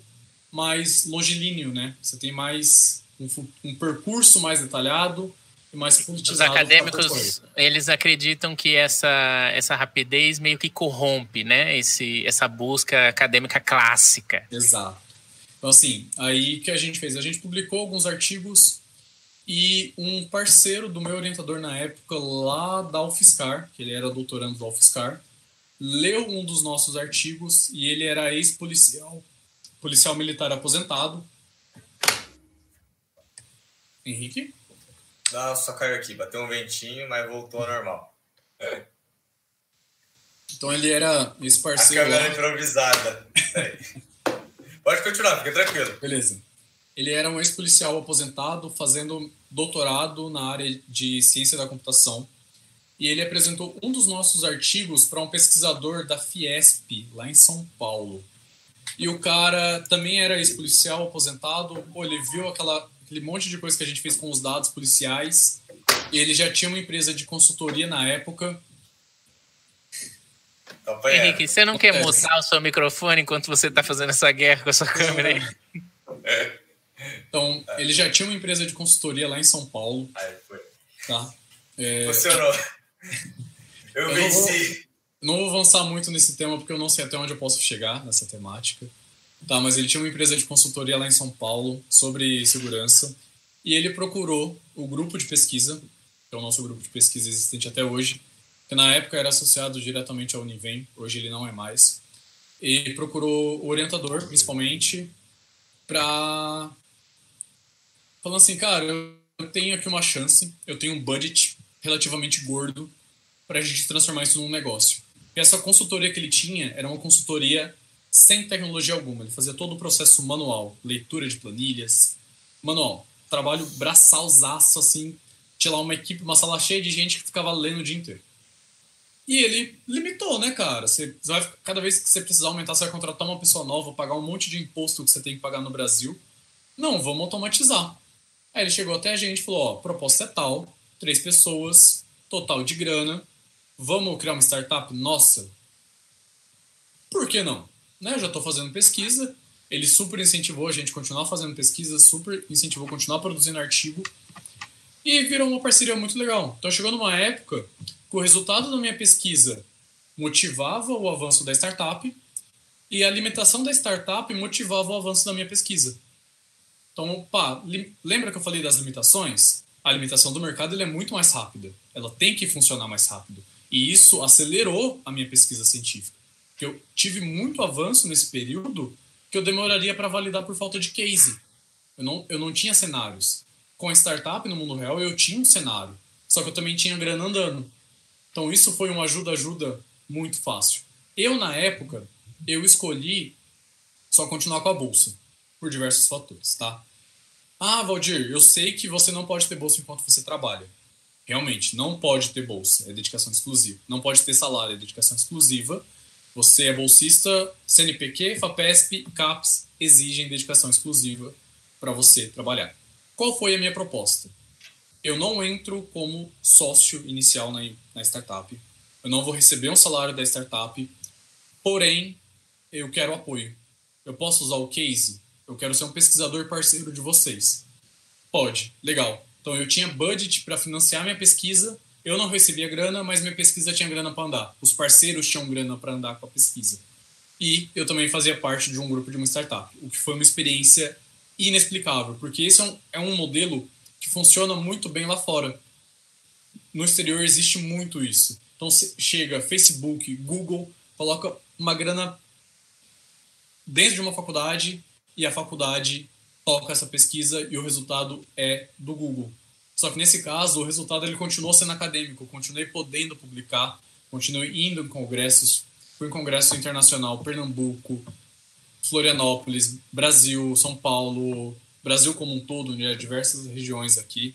mais longilíneo, né? Você tem mais um, um percurso mais detalhado mais politizado. Os acadêmicos, eles acreditam que essa, essa rapidez meio que corrompe, né? Esse, essa busca acadêmica clássica. Exato. Então, assim, aí que a gente fez? A gente publicou alguns artigos e um parceiro do meu orientador na época, lá da UFSCar, que ele era doutorando da UFSCar, leu um dos nossos artigos e ele era ex-policial, policial militar aposentado, Henrique? Não, só caiu aqui. Bateu um ventinho, mas voltou ao normal. Então ele era esse parceiro. A câmera improvisada. Pode continuar, fica tranquilo. Beleza. Ele era um ex-policial aposentado fazendo doutorado na área de ciência da computação. E ele apresentou um dos nossos artigos para um pesquisador da Fiesp, lá em São Paulo. E o cara também era ex-policial aposentado. Pô, ele viu aquela aquele monte de coisa que a gente fez com os dados policiais. Ele já tinha uma empresa de consultoria na época. Henrique, você não quer mutar o seu microfone enquanto você está fazendo essa guerra com a sua câmera aí? Então, ele já tinha uma empresa de consultoria lá em São Paulo. Aí foi. Tá? É, Funcionou. Eu, eu venci. Não vou, não vou avançar muito nesse tema porque eu não sei até onde eu posso chegar nessa temática. Tá, mas ele tinha uma empresa de consultoria lá em São Paulo sobre segurança e ele procurou o grupo de pesquisa, que é o nosso grupo de pesquisa existente até hoje, que na época era associado diretamente ao Univem, hoje ele não é mais, e procurou o orientador, principalmente, para falando assim, cara, eu tenho aqui uma chance, eu tenho um budget relativamente gordo para a gente transformar isso num negócio. E essa consultoria que ele tinha era uma consultoria sem tecnologia alguma. Ele fazia todo o processo manual, leitura de planilhas, manual. Trabalho braçalzaço, assim, tinha lá uma equipe, uma sala cheia de gente que ficava lendo o dia inteiro. E ele limitou, né, cara? Você vai, cada vez que você precisar aumentar, você vai contratar uma pessoa nova, pagar um monte de imposto que você tem que pagar no Brasil. Não, vamos automatizar. Aí ele chegou até a gente e falou: ó, proposta é tal, três pessoas, total de grana, vamos criar uma startup nossa? Por que não? Né, já estou fazendo pesquisa. Ele super incentivou a gente a continuar fazendo pesquisa, super incentivou a continuar produzindo artigo. E virou uma parceria muito legal. Então chegou numa época que o resultado da minha pesquisa motivava o avanço da startup E a alimentação da startup motivava o avanço da minha pesquisa. Então, pá, lembra que eu falei das limitações? A limitação do mercado é muito mais rápida. Ela tem que funcionar mais rápido. E isso acelerou a minha pesquisa científica. Porque eu tive muito avanço nesse período que eu demoraria para validar por falta de case. Eu não, eu não tinha cenários. Com a startup no mundo real, eu tinha um cenário. Só que eu também tinha grana andando. Então, isso foi uma ajuda-ajuda muito fácil. Eu, na época, eu escolhi só continuar com a bolsa, por diversos fatores, tá? Ah, Valdir, eu sei que você não pode ter bolsa enquanto você trabalha. Realmente, não pode ter bolsa, é dedicação exclusiva. Não pode ter salário, é dedicação exclusiva. Você é bolsista, CNPq, FAPESP e CAPES exigem dedicação exclusiva para você trabalhar. Qual foi a minha proposta? Eu não entro como sócio inicial na, na startup. Eu não vou receber um salário da startup. Porém, eu quero apoio. Eu posso usar o case? Eu quero ser um pesquisador parceiro de vocês. Pode, legal. Então eu tinha budget para financiar minha pesquisa. Eu não recebia grana, mas minha pesquisa tinha grana para andar. Os parceiros tinham grana para andar com a pesquisa. E eu também fazia parte de um grupo de uma startup, o que foi uma experiência inexplicável, porque esse é um, é um modelo que funciona muito bem lá fora. No exterior existe muito isso. Então chega Facebook, Google, coloca uma grana dentro de uma faculdade e a faculdade toca essa pesquisa e o resultado é do Google. Só que nesse caso, o resultado ele continuou sendo acadêmico, continuei podendo publicar, continuei indo em congressos, fui em congresso internacional, Pernambuco, Florianópolis, Brasil, São Paulo, Brasil como um todo, né, diversas regiões aqui.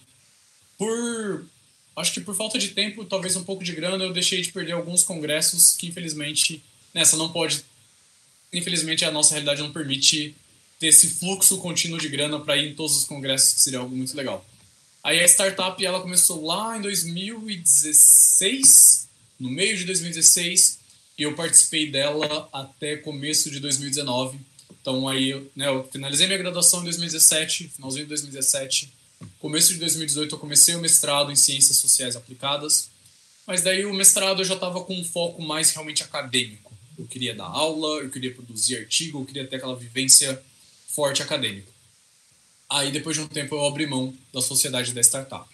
Por acho que por falta de tempo, talvez um pouco de grana, eu deixei de perder alguns congressos que infelizmente nessa não pode infelizmente a nossa realidade não permite ter esse fluxo contínuo de grana para ir em todos os congressos, que seria algo muito legal. Aí a startup ela começou lá em 2016, no meio de 2016, e eu participei dela até começo de 2019. Então aí, né, eu finalizei minha graduação em 2017, finalzinho de 2017. Começo de 2018 eu comecei o mestrado em ciências sociais aplicadas, mas daí o mestrado eu já estava com um foco mais realmente acadêmico eu queria dar aula, eu queria produzir artigo, eu queria ter aquela vivência forte acadêmica. Aí, depois de um tempo, eu abri mão da sociedade da startup.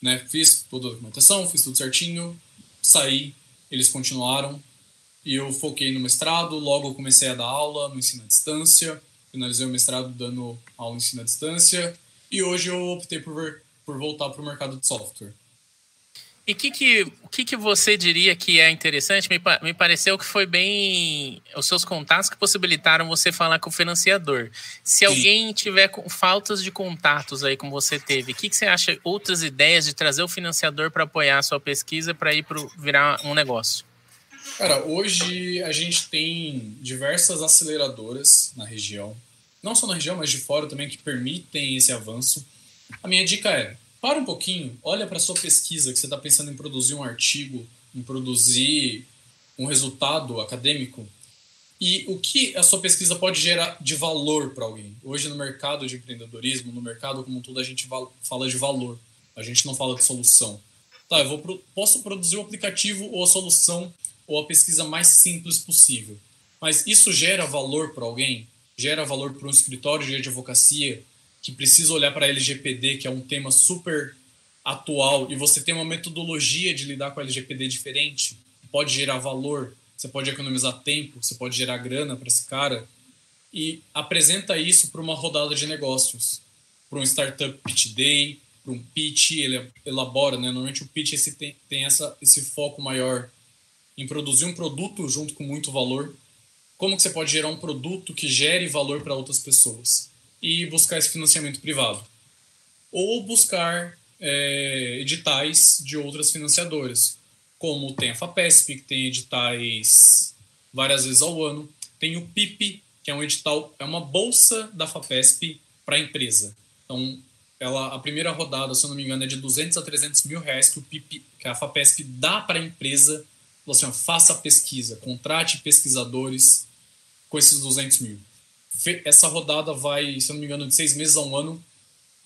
Né? Fiz toda a documentação, fiz tudo certinho, saí, eles continuaram, e eu foquei no mestrado, logo comecei a dar aula no ensino à distância, finalizei o mestrado dando aula no ensino à distância, e hoje eu optei por, por voltar para o mercado de software. E o que, que, que, que você diria que é interessante? Me, me pareceu que foi bem os seus contatos que possibilitaram você falar com o financiador. Se alguém tiver com faltas de contatos aí como você teve, o que, que você acha outras ideias de trazer o financiador para apoiar a sua pesquisa para ir para virar um negócio? Cara, hoje a gente tem diversas aceleradoras na região, não só na região, mas de fora também, que permitem esse avanço. A minha dica é para um pouquinho, olha para sua pesquisa, que você está pensando em produzir um artigo, em produzir um resultado acadêmico, e o que a sua pesquisa pode gerar de valor para alguém. Hoje, no mercado de empreendedorismo, no mercado como um todo, a gente fala de valor, a gente não fala de solução. Tá, eu vou, posso produzir o aplicativo ou a solução ou a pesquisa mais simples possível, mas isso gera valor para alguém? Gera valor para um escritório de advocacia? Que precisa olhar para LGPD, que é um tema super atual, e você tem uma metodologia de lidar com LGPD diferente, pode gerar valor, você pode economizar tempo, você pode gerar grana para esse cara, e apresenta isso para uma rodada de negócios, para um startup pitch day, para um pitch, ele elabora, né? Normalmente o pitch esse tem, tem essa, esse foco maior em produzir um produto junto com muito valor. Como que você pode gerar um produto que gere valor para outras pessoas? E buscar esse financiamento privado. Ou buscar é, editais de outras financiadoras, como tem a FAPESP, que tem editais várias vezes ao ano, tem o PIP, que é um edital, é uma bolsa da FAPESP para a empresa. Então, ela, a primeira rodada, se eu não me engano, é de 200 a 300 mil reais que, o PIP, que a FAPESP dá para a empresa. Assim, ó, faça pesquisa, contrate pesquisadores com esses 200 mil essa rodada vai, se eu não me engano, de seis meses a um ano.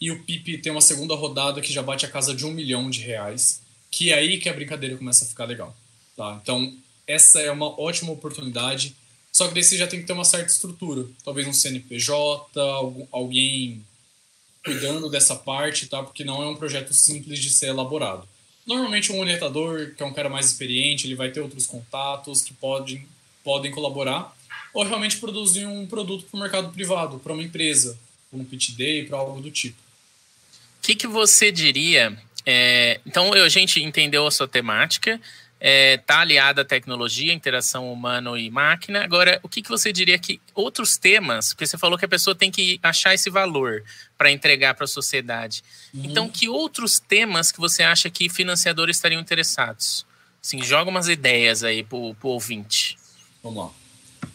E o PIP tem uma segunda rodada que já bate a casa de um milhão de reais. Que é aí que a brincadeira começa a ficar legal. Tá? Então, essa é uma ótima oportunidade. Só que daí você já tem que ter uma certa estrutura. Talvez um CNPJ, alguém cuidando dessa parte, tá? Porque não é um projeto simples de ser elaborado. Normalmente um orientador, que é um cara mais experiente, ele vai ter outros contatos que podem, podem colaborar, ou realmente produzir um produto para o mercado privado, para uma empresa, para um pitch day, para algo do tipo. O que, que você diria? É, então, a gente entendeu a sua temática, está é, tá aliada à tecnologia, interação humano e máquina. Agora, o que, que você diria que outros temas, porque você falou que a pessoa tem que achar esse valor para entregar para a sociedade. Uhum. Então, que outros temas que você acha que financiadores estariam interessados? Assim, joga umas ideias aí para o ouvinte. Vamos lá.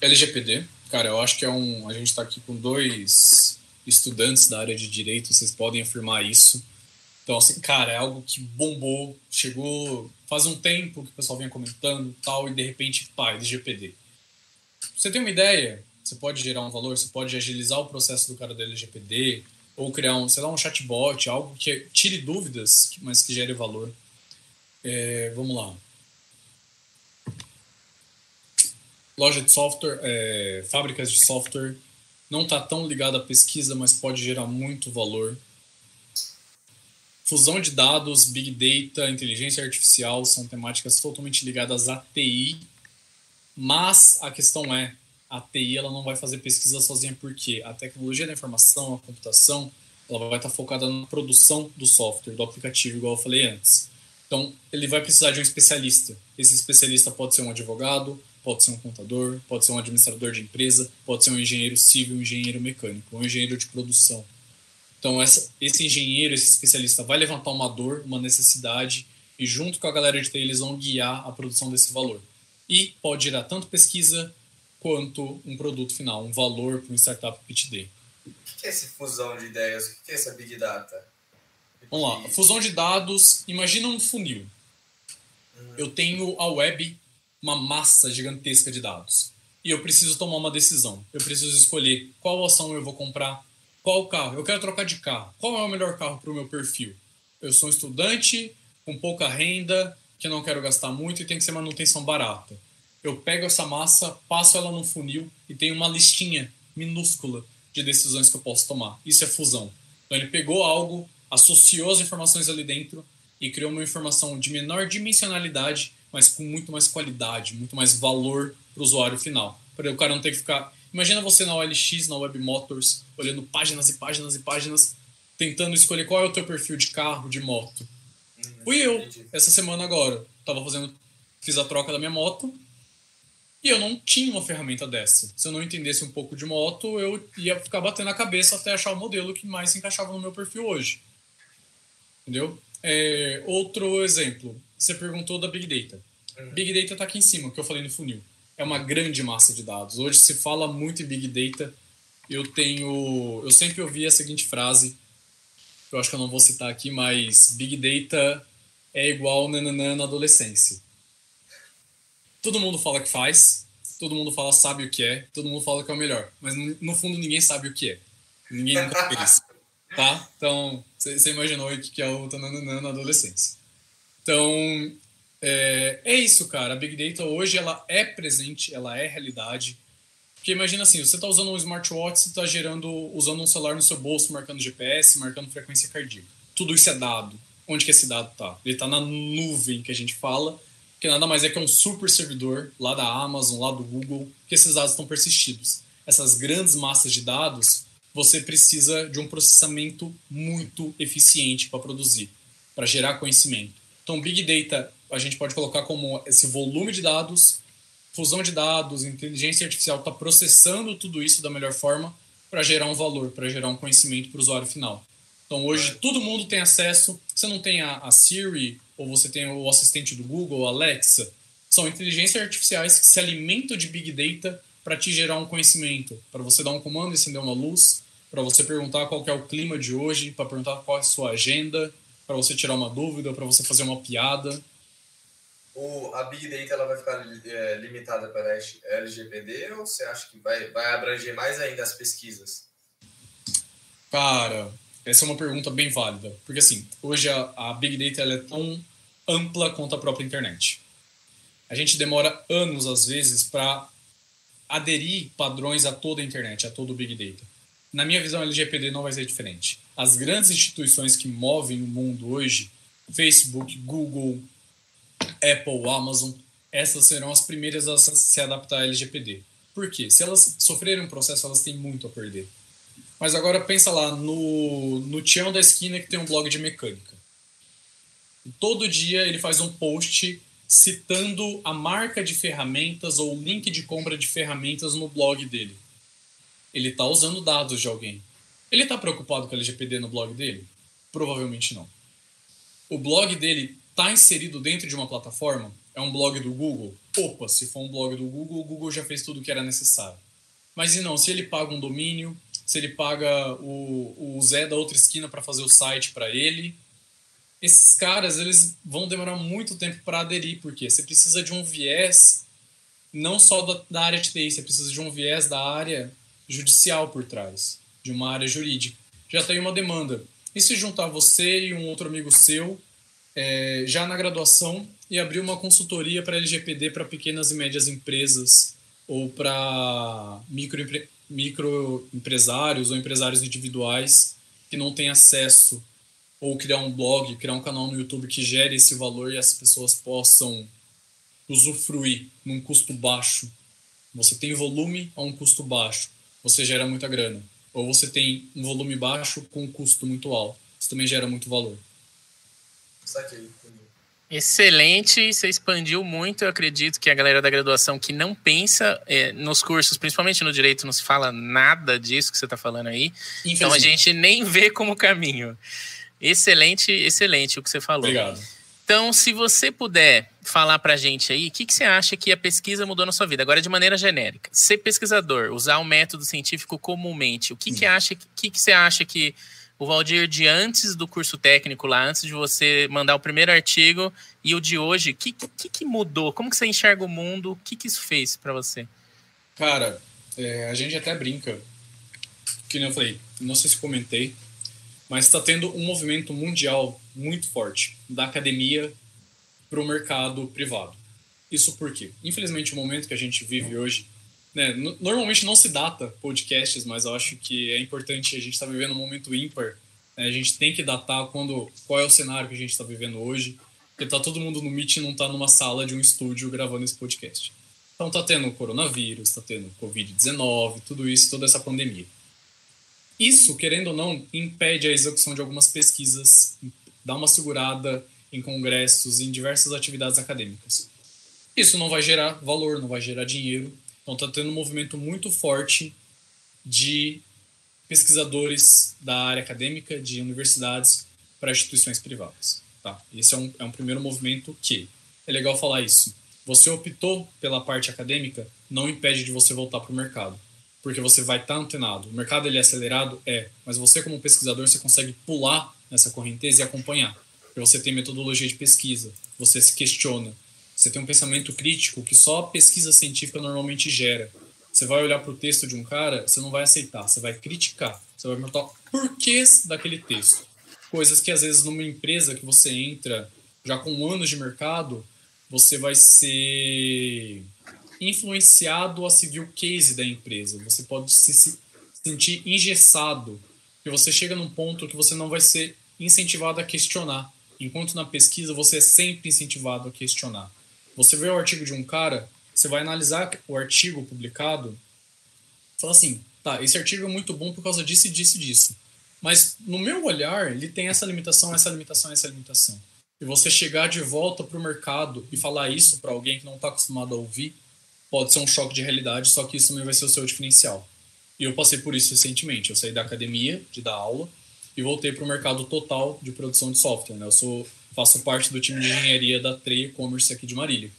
LGPD, cara, eu acho que é um. A gente está aqui com dois estudantes da área de direito, vocês podem afirmar isso. Então, assim, cara, é algo que bombou, chegou faz um tempo que o pessoal vinha comentando tal, e de repente, pá, LGPD. Você tem uma ideia? Você pode gerar um valor, você pode agilizar o processo do cara do LGPD, ou criar um, sei lá, um chatbot, algo que tire dúvidas, mas que gere valor. É, vamos lá. Loja de software, é, fábricas de software, não está tão ligado à pesquisa, mas pode gerar muito valor. Fusão de dados, Big Data, inteligência artificial são temáticas totalmente ligadas à TI, mas a questão é, a TI ela não vai fazer pesquisa sozinha porque a tecnologia da informação, a computação, ela vai estar focada na produção do software, do aplicativo, igual eu falei antes. Então, ele vai precisar de um especialista. Esse especialista pode ser um advogado, pode ser um contador, pode ser um administrador de empresa, pode ser um engenheiro civil, um engenheiro mecânico, um engenheiro de produção. Então, essa, esse engenheiro, esse especialista vai levantar uma dor, uma necessidade, e junto com a galera de TI eles vão guiar a produção desse valor. E pode gerar tanto pesquisa quanto um produto final, um valor para um startup day. O que é essa fusão de ideias? O que é essa Big Data? Vamos lá. Fusão de dados, imagina um funil. Hum. Eu tenho a web, uma massa gigantesca de dados. E eu preciso tomar uma decisão. Eu preciso escolher qual ação eu vou comprar, qual carro? Eu quero trocar de carro. Qual é o melhor carro para o meu perfil? Eu sou um estudante com pouca renda, que não quero gastar muito e tem que ser manutenção barata. Eu pego essa massa, passo ela no funil e tenho uma listinha minúscula de decisões que eu posso tomar. Isso é fusão. Então ele pegou algo, associou as informações ali dentro e criou uma informação de menor dimensionalidade, mas com muito mais qualidade, muito mais valor para o usuário final. Para o cara não ter que ficar Imagina você na OLX, na Web Motors, olhando páginas e páginas e páginas, tentando escolher qual é o teu perfil de carro, de moto. Uhum, Fui eu, essa semana agora. Tava fazendo, fiz a troca da minha moto e eu não tinha uma ferramenta dessa. Se eu não entendesse um pouco de moto, eu ia ficar batendo a cabeça até achar o modelo que mais se encaixava no meu perfil hoje. Entendeu? É, outro exemplo, você perguntou da Big Data. Uhum. Big Data está aqui em cima, que eu falei no funil é uma grande massa de dados. Hoje se fala muito em Big Data. Eu tenho. Eu sempre ouvi a seguinte frase, eu acho que eu não vou citar aqui, mas Big Data é igual nananã na adolescência. Todo mundo fala que faz, todo mundo fala sabe o que é, todo mundo fala que é o melhor, mas no fundo ninguém sabe o que é. Ninguém nunca fez. Tá? Então, você imaginou o que é o nananã na adolescência. Então, é, é isso, cara. A Big Data hoje ela é presente, ela é realidade. Porque imagina assim, você está usando um smartwatch, você está gerando, usando um celular no seu bolso, marcando GPS, marcando frequência cardíaca. Tudo isso é dado. Onde que esse dado está? Ele está na nuvem que a gente fala, que nada mais é que um super servidor lá da Amazon, lá do Google, que esses dados estão persistidos. Essas grandes massas de dados, você precisa de um processamento muito eficiente para produzir, para gerar conhecimento. Então, Big Data a gente pode colocar como esse volume de dados, fusão de dados, inteligência artificial está processando tudo isso da melhor forma para gerar um valor, para gerar um conhecimento para o usuário final. Então hoje todo mundo tem acesso. Você não tem a, a Siri ou você tem o assistente do Google, Alexa. São inteligências artificiais que se alimentam de big data para te gerar um conhecimento, para você dar um comando e acender uma luz, para você perguntar qual é o clima de hoje, para perguntar qual é a sua agenda, para você tirar uma dúvida, para você fazer uma piada o, a Big Data ela vai ficar é, limitada para LGPD ou você acha que vai, vai abranger mais ainda as pesquisas? Cara, essa é uma pergunta bem válida. Porque, assim, hoje a, a Big Data é tão ampla quanto a própria internet. A gente demora anos, às vezes, para aderir padrões a toda a internet, a todo o Big Data. Na minha visão, a LGPD não vai ser diferente. As grandes instituições que movem o mundo hoje, Facebook, Google, Apple, Amazon, essas serão as primeiras a se adaptar à LGPD. Por quê? Se elas sofrerem um processo, elas têm muito a perder. Mas agora pensa lá no, no Tião da esquina que tem um blog de mecânica. Todo dia ele faz um post citando a marca de ferramentas ou o link de compra de ferramentas no blog dele. Ele está usando dados de alguém. Ele está preocupado com a LGPD no blog dele? Provavelmente não. O blog dele está inserido dentro de uma plataforma? É um blog do Google? Opa, se for um blog do Google, o Google já fez tudo o que era necessário. Mas e não, se ele paga um domínio, se ele paga o, o Zé da outra esquina para fazer o site para ele, esses caras eles vão demorar muito tempo para aderir, porque você precisa de um viés não só da, da área de TI, você precisa de um viés da área judicial por trás, de uma área jurídica. Já tem uma demanda. E se juntar você e um outro amigo seu, é, já na graduação, e abrir uma consultoria para LGPD para pequenas e médias empresas ou para microempre, microempresários ou empresários individuais que não têm acesso ou criar um blog, criar um canal no YouTube que gere esse valor e as pessoas possam usufruir num custo baixo. Você tem volume a um custo baixo, você gera muita grana. Ou você tem um volume baixo com um custo muito alto, você também gera muito valor. Saquei. Excelente, você expandiu muito. Eu acredito que a galera da graduação que não pensa é, nos cursos, principalmente no direito, não se fala nada disso que você está falando aí. Então a gente nem vê como caminho. Excelente, excelente o que você falou. Obrigado. Então, se você puder falar para a gente aí, o que, que você acha que a pesquisa mudou na sua vida? Agora, de maneira genérica. Ser pesquisador, usar o método científico comumente, o que, que, acha, que, que você acha que o Valdir de antes do curso técnico lá, antes de você mandar o primeiro artigo, e o de hoje, o que, que, que, mudou? Como que você enxerga o mundo? O que, que isso fez para você? Cara, é, a gente até brinca, que eu falei, não sei se comentei, mas está tendo um movimento mundial muito forte da academia para o mercado privado. Isso porque, infelizmente, o momento que a gente vive hoje né, normalmente não se data podcasts, mas eu acho que é importante. A gente está vivendo um momento ímpar. Né, a gente tem que datar quando, qual é o cenário que a gente está vivendo hoje. Porque tá todo mundo no Meet e não está numa sala de um estúdio gravando esse podcast. Então tá tendo coronavírus, tá tendo Covid-19, tudo isso, toda essa pandemia. Isso, querendo ou não, impede a execução de algumas pesquisas, dá uma segurada em congressos, em diversas atividades acadêmicas. Isso não vai gerar valor, não vai gerar dinheiro, então está tendo um movimento muito forte de pesquisadores da área acadêmica, de universidades, para instituições privadas. Tá? Esse é um, é um primeiro movimento que é legal falar isso. Você optou pela parte acadêmica, não impede de você voltar para o mercado, porque você vai estar tá antenado. O mercado ele é acelerado, é, mas você como pesquisador você consegue pular nessa correnteza e acompanhar. Porque você tem metodologia de pesquisa, você se questiona, você tem um pensamento crítico que só a pesquisa científica normalmente gera. Você vai olhar para o texto de um cara, você não vai aceitar, você vai criticar, você vai perguntar porquês daquele texto. Coisas que às vezes numa empresa que você entra já com anos de mercado, você vai ser influenciado a seguir o case da empresa. Você pode se sentir engessado, porque você chega num ponto que você não vai ser incentivado a questionar, enquanto na pesquisa você é sempre incentivado a questionar. Você vê o artigo de um cara, você vai analisar o artigo publicado, fala assim, tá, esse artigo é muito bom por causa disso e disso e disso. Mas no meu olhar, ele tem essa limitação, essa limitação, essa limitação. E você chegar de volta para o mercado e falar isso para alguém que não está acostumado a ouvir, pode ser um choque de realidade, só que isso também vai ser o seu diferencial. E eu passei por isso recentemente. Eu saí da academia, de dar aula, e voltei para o mercado total de produção de software. Né? Eu sou faço parte do time de engenharia da Trey E-Commerce aqui de Marília.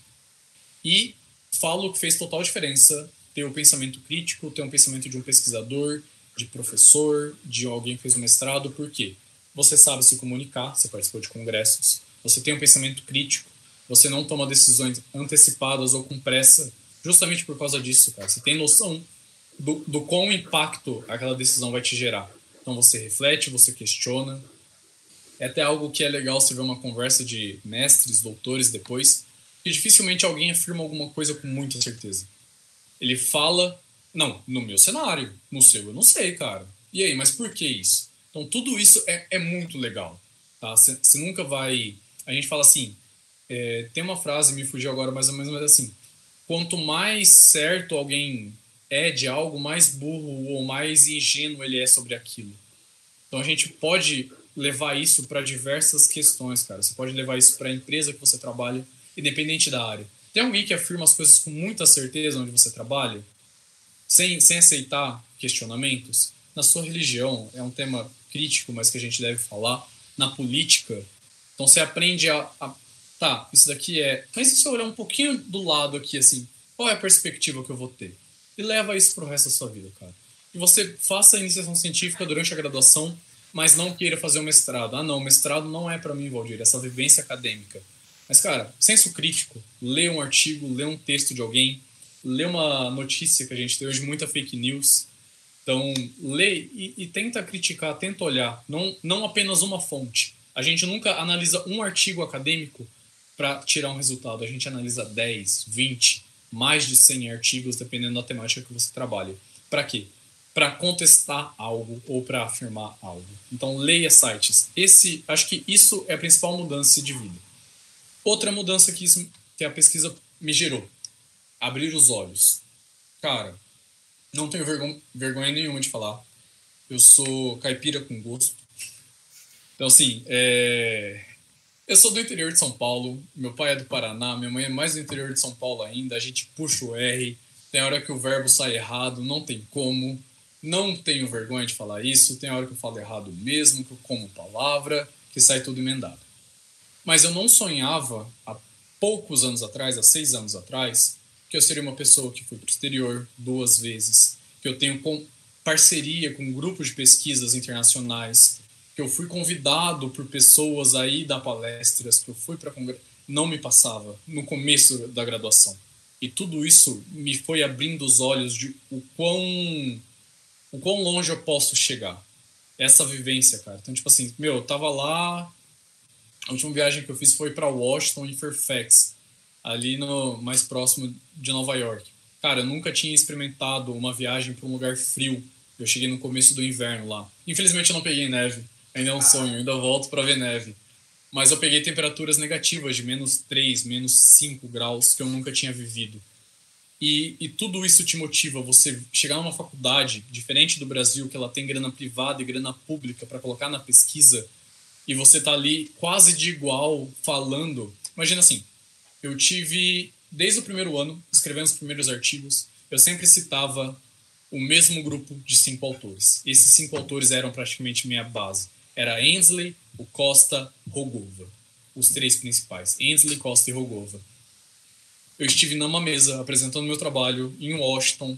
E falo que fez total diferença ter o um pensamento crítico, ter um pensamento de um pesquisador, de professor, de alguém que fez um mestrado, por quê? Você sabe se comunicar, você participou de congressos, você tem um pensamento crítico, você não toma decisões antecipadas ou com pressa, justamente por causa disso, cara. Você tem noção do, do quão impacto aquela decisão vai te gerar. Então você reflete, você questiona, é até algo que é legal se ver uma conversa de mestres, doutores depois, que dificilmente alguém afirma alguma coisa com muita certeza. Ele fala, não, no meu cenário, no seu eu não sei, cara. E aí, mas por que isso? Então, tudo isso é, é muito legal, tá? Você nunca vai... A gente fala assim, é, tem uma frase, me fugiu agora mais ou menos, mas assim, quanto mais certo alguém é de algo, mais burro ou mais ingênuo ele é sobre aquilo. Então a gente pode levar isso para diversas questões, cara. Você pode levar isso para a empresa que você trabalha, independente da área. Tem alguém que afirma as coisas com muita certeza onde você trabalha, sem, sem aceitar questionamentos? Na sua religião, é um tema crítico, mas que a gente deve falar. Na política, então você aprende a, a tá, isso daqui é. Mas se você olhar um pouquinho do lado aqui, assim, qual é a perspectiva que eu vou ter? E leva isso pro resto da sua vida, cara. E você faça a iniciação científica durante a graduação, mas não queira fazer o mestrado. Ah, não, mestrado não é para mim, Valdir, essa vivência acadêmica. Mas, cara, senso crítico, lê um artigo, lê um texto de alguém, lê uma notícia que a gente tem hoje, muita fake news. Então, lê e, e tenta criticar, tenta olhar, não, não apenas uma fonte. A gente nunca analisa um artigo acadêmico para tirar um resultado. A gente analisa 10, 20, mais de 100 artigos, dependendo da temática que você trabalha. Para quê? Para contestar algo ou para afirmar algo. Então, leia sites. Esse, acho que isso é a principal mudança de vida. Outra mudança que, isso, que a pesquisa me gerou: abrir os olhos. Cara, não tenho vergonha, vergonha nenhuma de falar. Eu sou caipira com gosto. Então, assim, é... eu sou do interior de São Paulo. Meu pai é do Paraná, minha mãe é mais do interior de São Paulo ainda. A gente puxa o R. Tem hora que o verbo sai errado, não tem como. Não tenho vergonha de falar isso. Tem hora que eu falo errado mesmo, que eu como palavra, que sai tudo emendado. Mas eu não sonhava há poucos anos atrás, há seis anos atrás, que eu seria uma pessoa que foi para o exterior duas vezes, que eu tenho com parceria com grupos de pesquisas internacionais, que eu fui convidado por pessoas aí dar palestras, que eu fui para congresso, não me passava no começo da graduação. E tudo isso me foi abrindo os olhos de o quão o quão longe eu posso chegar. Essa vivência, cara. Então, tipo assim, meu, eu tava lá a última viagem que eu fiz foi para Washington e Fairfax, ali no mais próximo de Nova York. Cara, eu nunca tinha experimentado uma viagem para um lugar frio. Eu cheguei no começo do inverno lá. Infelizmente eu não peguei neve. Ainda é um sonho, ainda volto para ver neve. Mas eu peguei temperaturas negativas de menos 3, menos 5 graus que eu nunca tinha vivido. E, e, tudo isso te motiva você chegar numa faculdade diferente do Brasil, que ela tem grana privada e grana pública para colocar na pesquisa e você tá ali quase de igual falando. Imagina assim, eu tive desde o primeiro ano escrevendo os primeiros artigos, eu sempre citava o mesmo grupo de cinco autores. Esses cinco autores eram praticamente minha base. Era Ainsley, o Costa, Rogova. Os três principais, Ainsley, Costa e Rogova. Eu estive numa mesa apresentando meu trabalho em Washington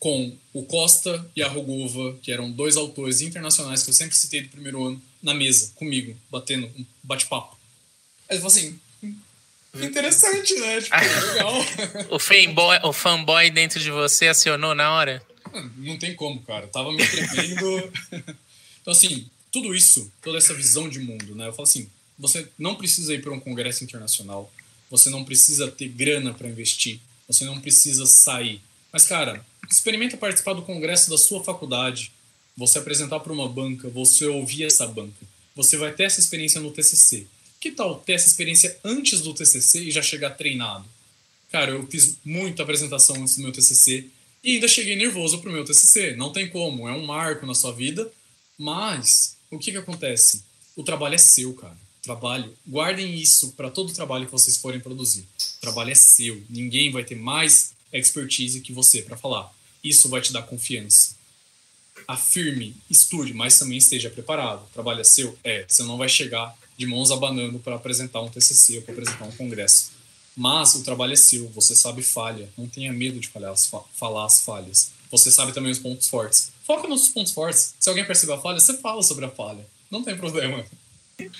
com o Costa e a Rogova, que eram dois autores internacionais que eu sempre citei do primeiro ano, na mesa, comigo, batendo um bate-papo. Aí ele falou assim, hum, interessante, né? Tipo, legal. o, fanboy, o fanboy dentro de você acionou na hora? Não tem como, cara. tava me tremendo. então, assim, tudo isso, toda essa visão de mundo, né? Eu falo assim, você não precisa ir para um congresso internacional, você não precisa ter grana para investir, você não precisa sair. Mas, cara, experimenta participar do congresso da sua faculdade, você apresentar para uma banca, você ouvir essa banca. Você vai ter essa experiência no TCC. Que tal ter essa experiência antes do TCC e já chegar treinado? Cara, eu fiz muita apresentação antes do meu TCC e ainda cheguei nervoso pro meu TCC. Não tem como, é um marco na sua vida. Mas o que que acontece? O trabalho é seu, cara. Trabalho, guardem isso para todo o trabalho que vocês forem produzir. O trabalho é seu. Ninguém vai ter mais expertise que você para falar. Isso vai te dar confiança. Afirme, estude, mas também esteja preparado. O trabalho é seu? É. Você não vai chegar de mãos abanando para apresentar um TCC ou para apresentar um congresso. Mas o trabalho é seu, você sabe falha. Não tenha medo de falhar as fa falar as falhas. Você sabe também os pontos fortes. Foca nos pontos fortes. Se alguém perceber a falha, você fala sobre a falha. Não tem problema.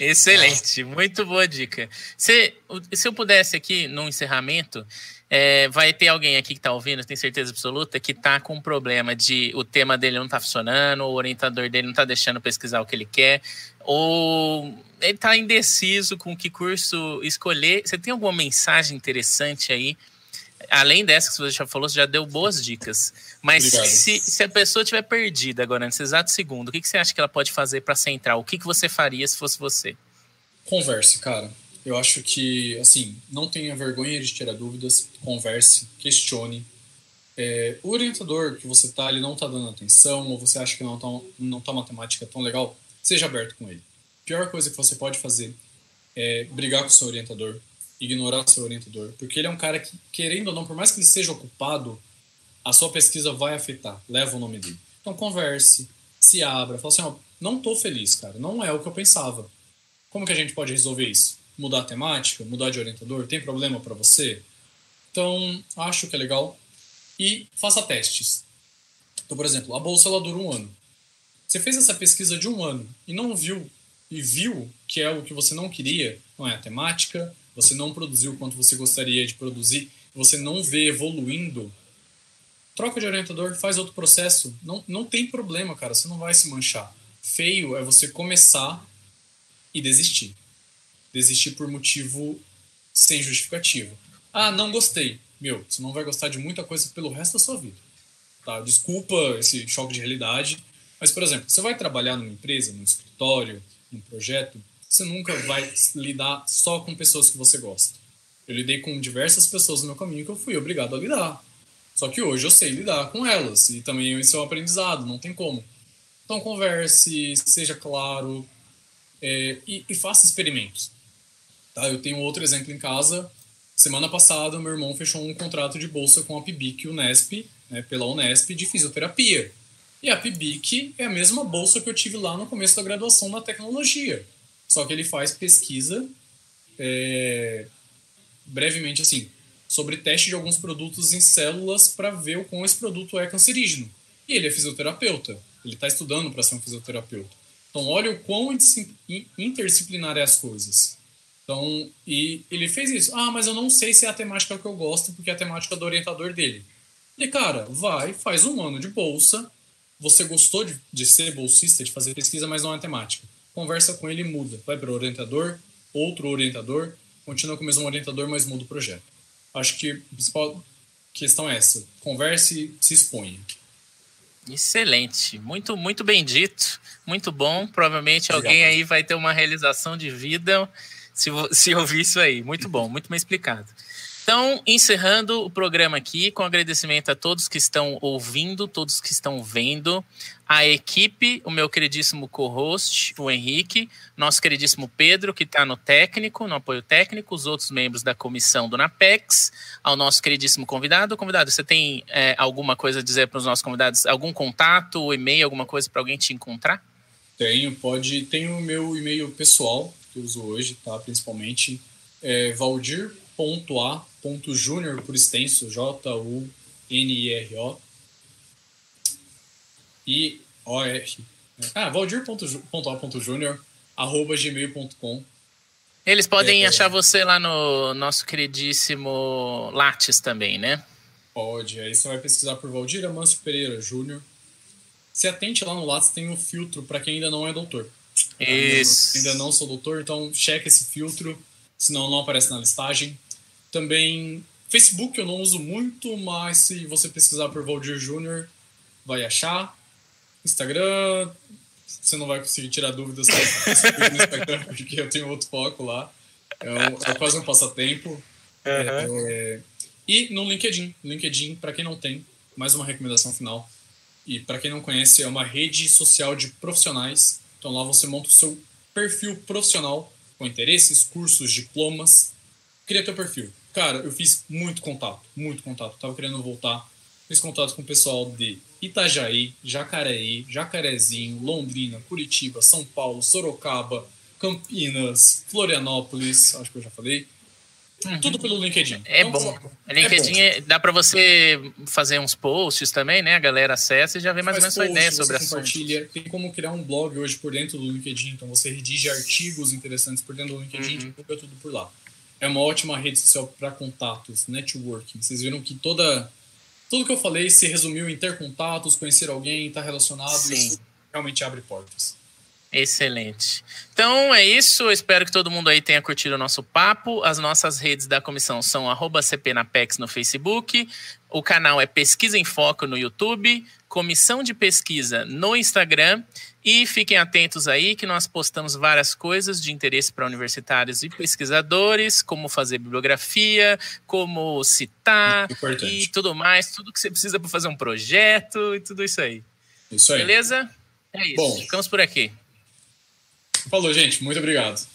Excelente, muito boa dica. Se, se eu pudesse aqui, no encerramento, é, vai ter alguém aqui que está ouvindo, tenho certeza absoluta, que está com um problema de o tema dele não está funcionando, o orientador dele não está deixando pesquisar o que ele quer, ou ele está indeciso com que curso escolher. Você tem alguma mensagem interessante aí além dessa que você já falou, você já deu boas dicas. Mas se, se, a pessoa tiver perdida agora, nesse exato segundo, o que, que você acha que ela pode fazer para centrar? O que, que você faria se fosse você? Converse, cara. Eu acho que, assim, não tenha vergonha de tirar dúvidas, converse, questione. É, o orientador que você tá, ele não tá dando atenção, ou você acha que não tá, não tá matemática tão legal, seja aberto com ele. A pior coisa que você pode fazer é brigar com o seu orientador, ignorar seu orientador, porque ele é um cara que, querendo ou não, por mais que ele seja ocupado, a sua pesquisa vai afetar, leva o nome dele. Então converse, se abra, fala assim, ó, não tô feliz, cara, não é o que eu pensava. Como que a gente pode resolver isso? Mudar a temática, mudar de orientador, tem problema para você? Então, acho que é legal. E faça testes. Então, por exemplo, a bolsa ela dura um ano. Você fez essa pesquisa de um ano e não viu e viu que é o que você não queria, não é a temática, você não produziu o quanto você gostaria de produzir, você não vê evoluindo, troca de orientador, faz outro processo. Não, não tem problema, cara, você não vai se manchar. Feio é você começar e desistir. Desistir por motivo sem justificativa. Ah, não gostei. Meu, você não vai gostar de muita coisa pelo resto da sua vida. Tá? Desculpa esse choque de realidade, mas, por exemplo, você vai trabalhar numa empresa, num escritório, num projeto, você nunca vai lidar só com pessoas que você gosta. Eu lidei com diversas pessoas no meu caminho que eu fui obrigado a lidar. Só que hoje eu sei lidar com elas e também isso é um aprendizado, não tem como. Então converse, seja claro é, e, e, faça experimentos. Tá? Eu tenho outro exemplo em casa. Semana passada, meu irmão fechou um contrato de bolsa com a PIBIC Unesp, né, pela Unesp, de fisioterapia. E a PIBIC é a mesma bolsa que eu tive lá no começo da graduação na tecnologia. Só que ele faz pesquisa é, brevemente assim sobre teste de alguns produtos em células para ver o quão esse produto é cancerígeno. E ele é fisioterapeuta. Ele está estudando para ser um fisioterapeuta. Então, olha o quão interdisciplinar é as coisas. Então, e ele fez isso. Ah, mas eu não sei se é a temática que eu gosto, porque é a temática do orientador dele. E, cara, vai, faz um ano de bolsa. Você gostou de, de ser bolsista, de fazer pesquisa, mas não é temática conversa com ele e muda. Vai para o orientador, outro orientador, continua com o mesmo orientador, mas muda o projeto. Acho que a principal questão é essa. Converse se exponha. Excelente, muito muito bem dito, muito bom. Provavelmente Obrigado. alguém aí vai ter uma realização de vida se, se ouvir isso aí. Muito bom, muito bem explicado. Então, encerrando o programa aqui, com agradecimento a todos que estão ouvindo, todos que estão vendo, a equipe, o meu queridíssimo co-host, o Henrique, nosso queridíssimo Pedro, que está no técnico, no apoio técnico, os outros membros da comissão do NAPEX, ao nosso queridíssimo convidado. Convidado, você tem é, alguma coisa a dizer para os nossos convidados? Algum contato, e-mail, alguma coisa para alguém te encontrar? Tenho, pode. Tenho o meu e-mail pessoal, que eu uso hoje, tá? Principalmente, é valdir.a Júnior por extenso, J-U-N-I-R-O. E O-R. Ah, valdir.a.júnior, arroba gmail.com. Eles podem é, achar você lá no nosso queridíssimo Lattes também, né? Pode. Aí você vai pesquisar por Valdir Amâncio Pereira Júnior. Se atente lá no Lattes, tem um filtro para quem ainda não é doutor. Isso. Ainda não sou doutor, então cheque esse filtro, senão não aparece na listagem. Também Facebook eu não uso muito, mas se você pesquisar por Valdir Júnior, vai achar. Instagram, você não vai conseguir tirar dúvidas no Instagram, porque eu tenho outro foco lá. É, um, é quase um passatempo. Uhum. É, e no LinkedIn. LinkedIn, para quem não tem, mais uma recomendação final. E para quem não conhece, é uma rede social de profissionais. Então lá você monta o seu perfil profissional com interesses, cursos, diplomas. Cria teu perfil. Cara, eu fiz muito contato, muito contato. tava querendo voltar. Fiz contato com o pessoal de Itajaí, Jacareí, Jacarezinho, Londrina, Curitiba, São Paulo, Sorocaba, Campinas, Florianópolis, acho que eu já falei. Uhum. Tudo pelo LinkedIn. É então, bom. O LinkedIn é bom. dá para você fazer uns posts também, né? A galera acessa e já vê mais ou menos sua ideia sobre a compartilha. Tem como criar um blog hoje por dentro do LinkedIn, então você redige artigos interessantes por dentro do LinkedIn uhum. e divulga tudo por lá é uma ótima rede social para contatos, networking. Vocês viram que toda tudo que eu falei se resumiu em ter contatos, conhecer alguém, estar relacionado, Sim. isso realmente abre portas. Excelente. Então é isso. Eu espero que todo mundo aí tenha curtido o nosso papo. As nossas redes da comissão são CPNapex no Facebook. O canal é Pesquisa em Foco no YouTube. Comissão de Pesquisa no Instagram. E fiquem atentos aí que nós postamos várias coisas de interesse para universitários e pesquisadores, como fazer bibliografia, como citar e tudo mais, tudo que você precisa para fazer um projeto e tudo isso aí. Isso aí. Beleza? É isso. Bom, Ficamos por aqui. Falou, gente. Muito obrigado.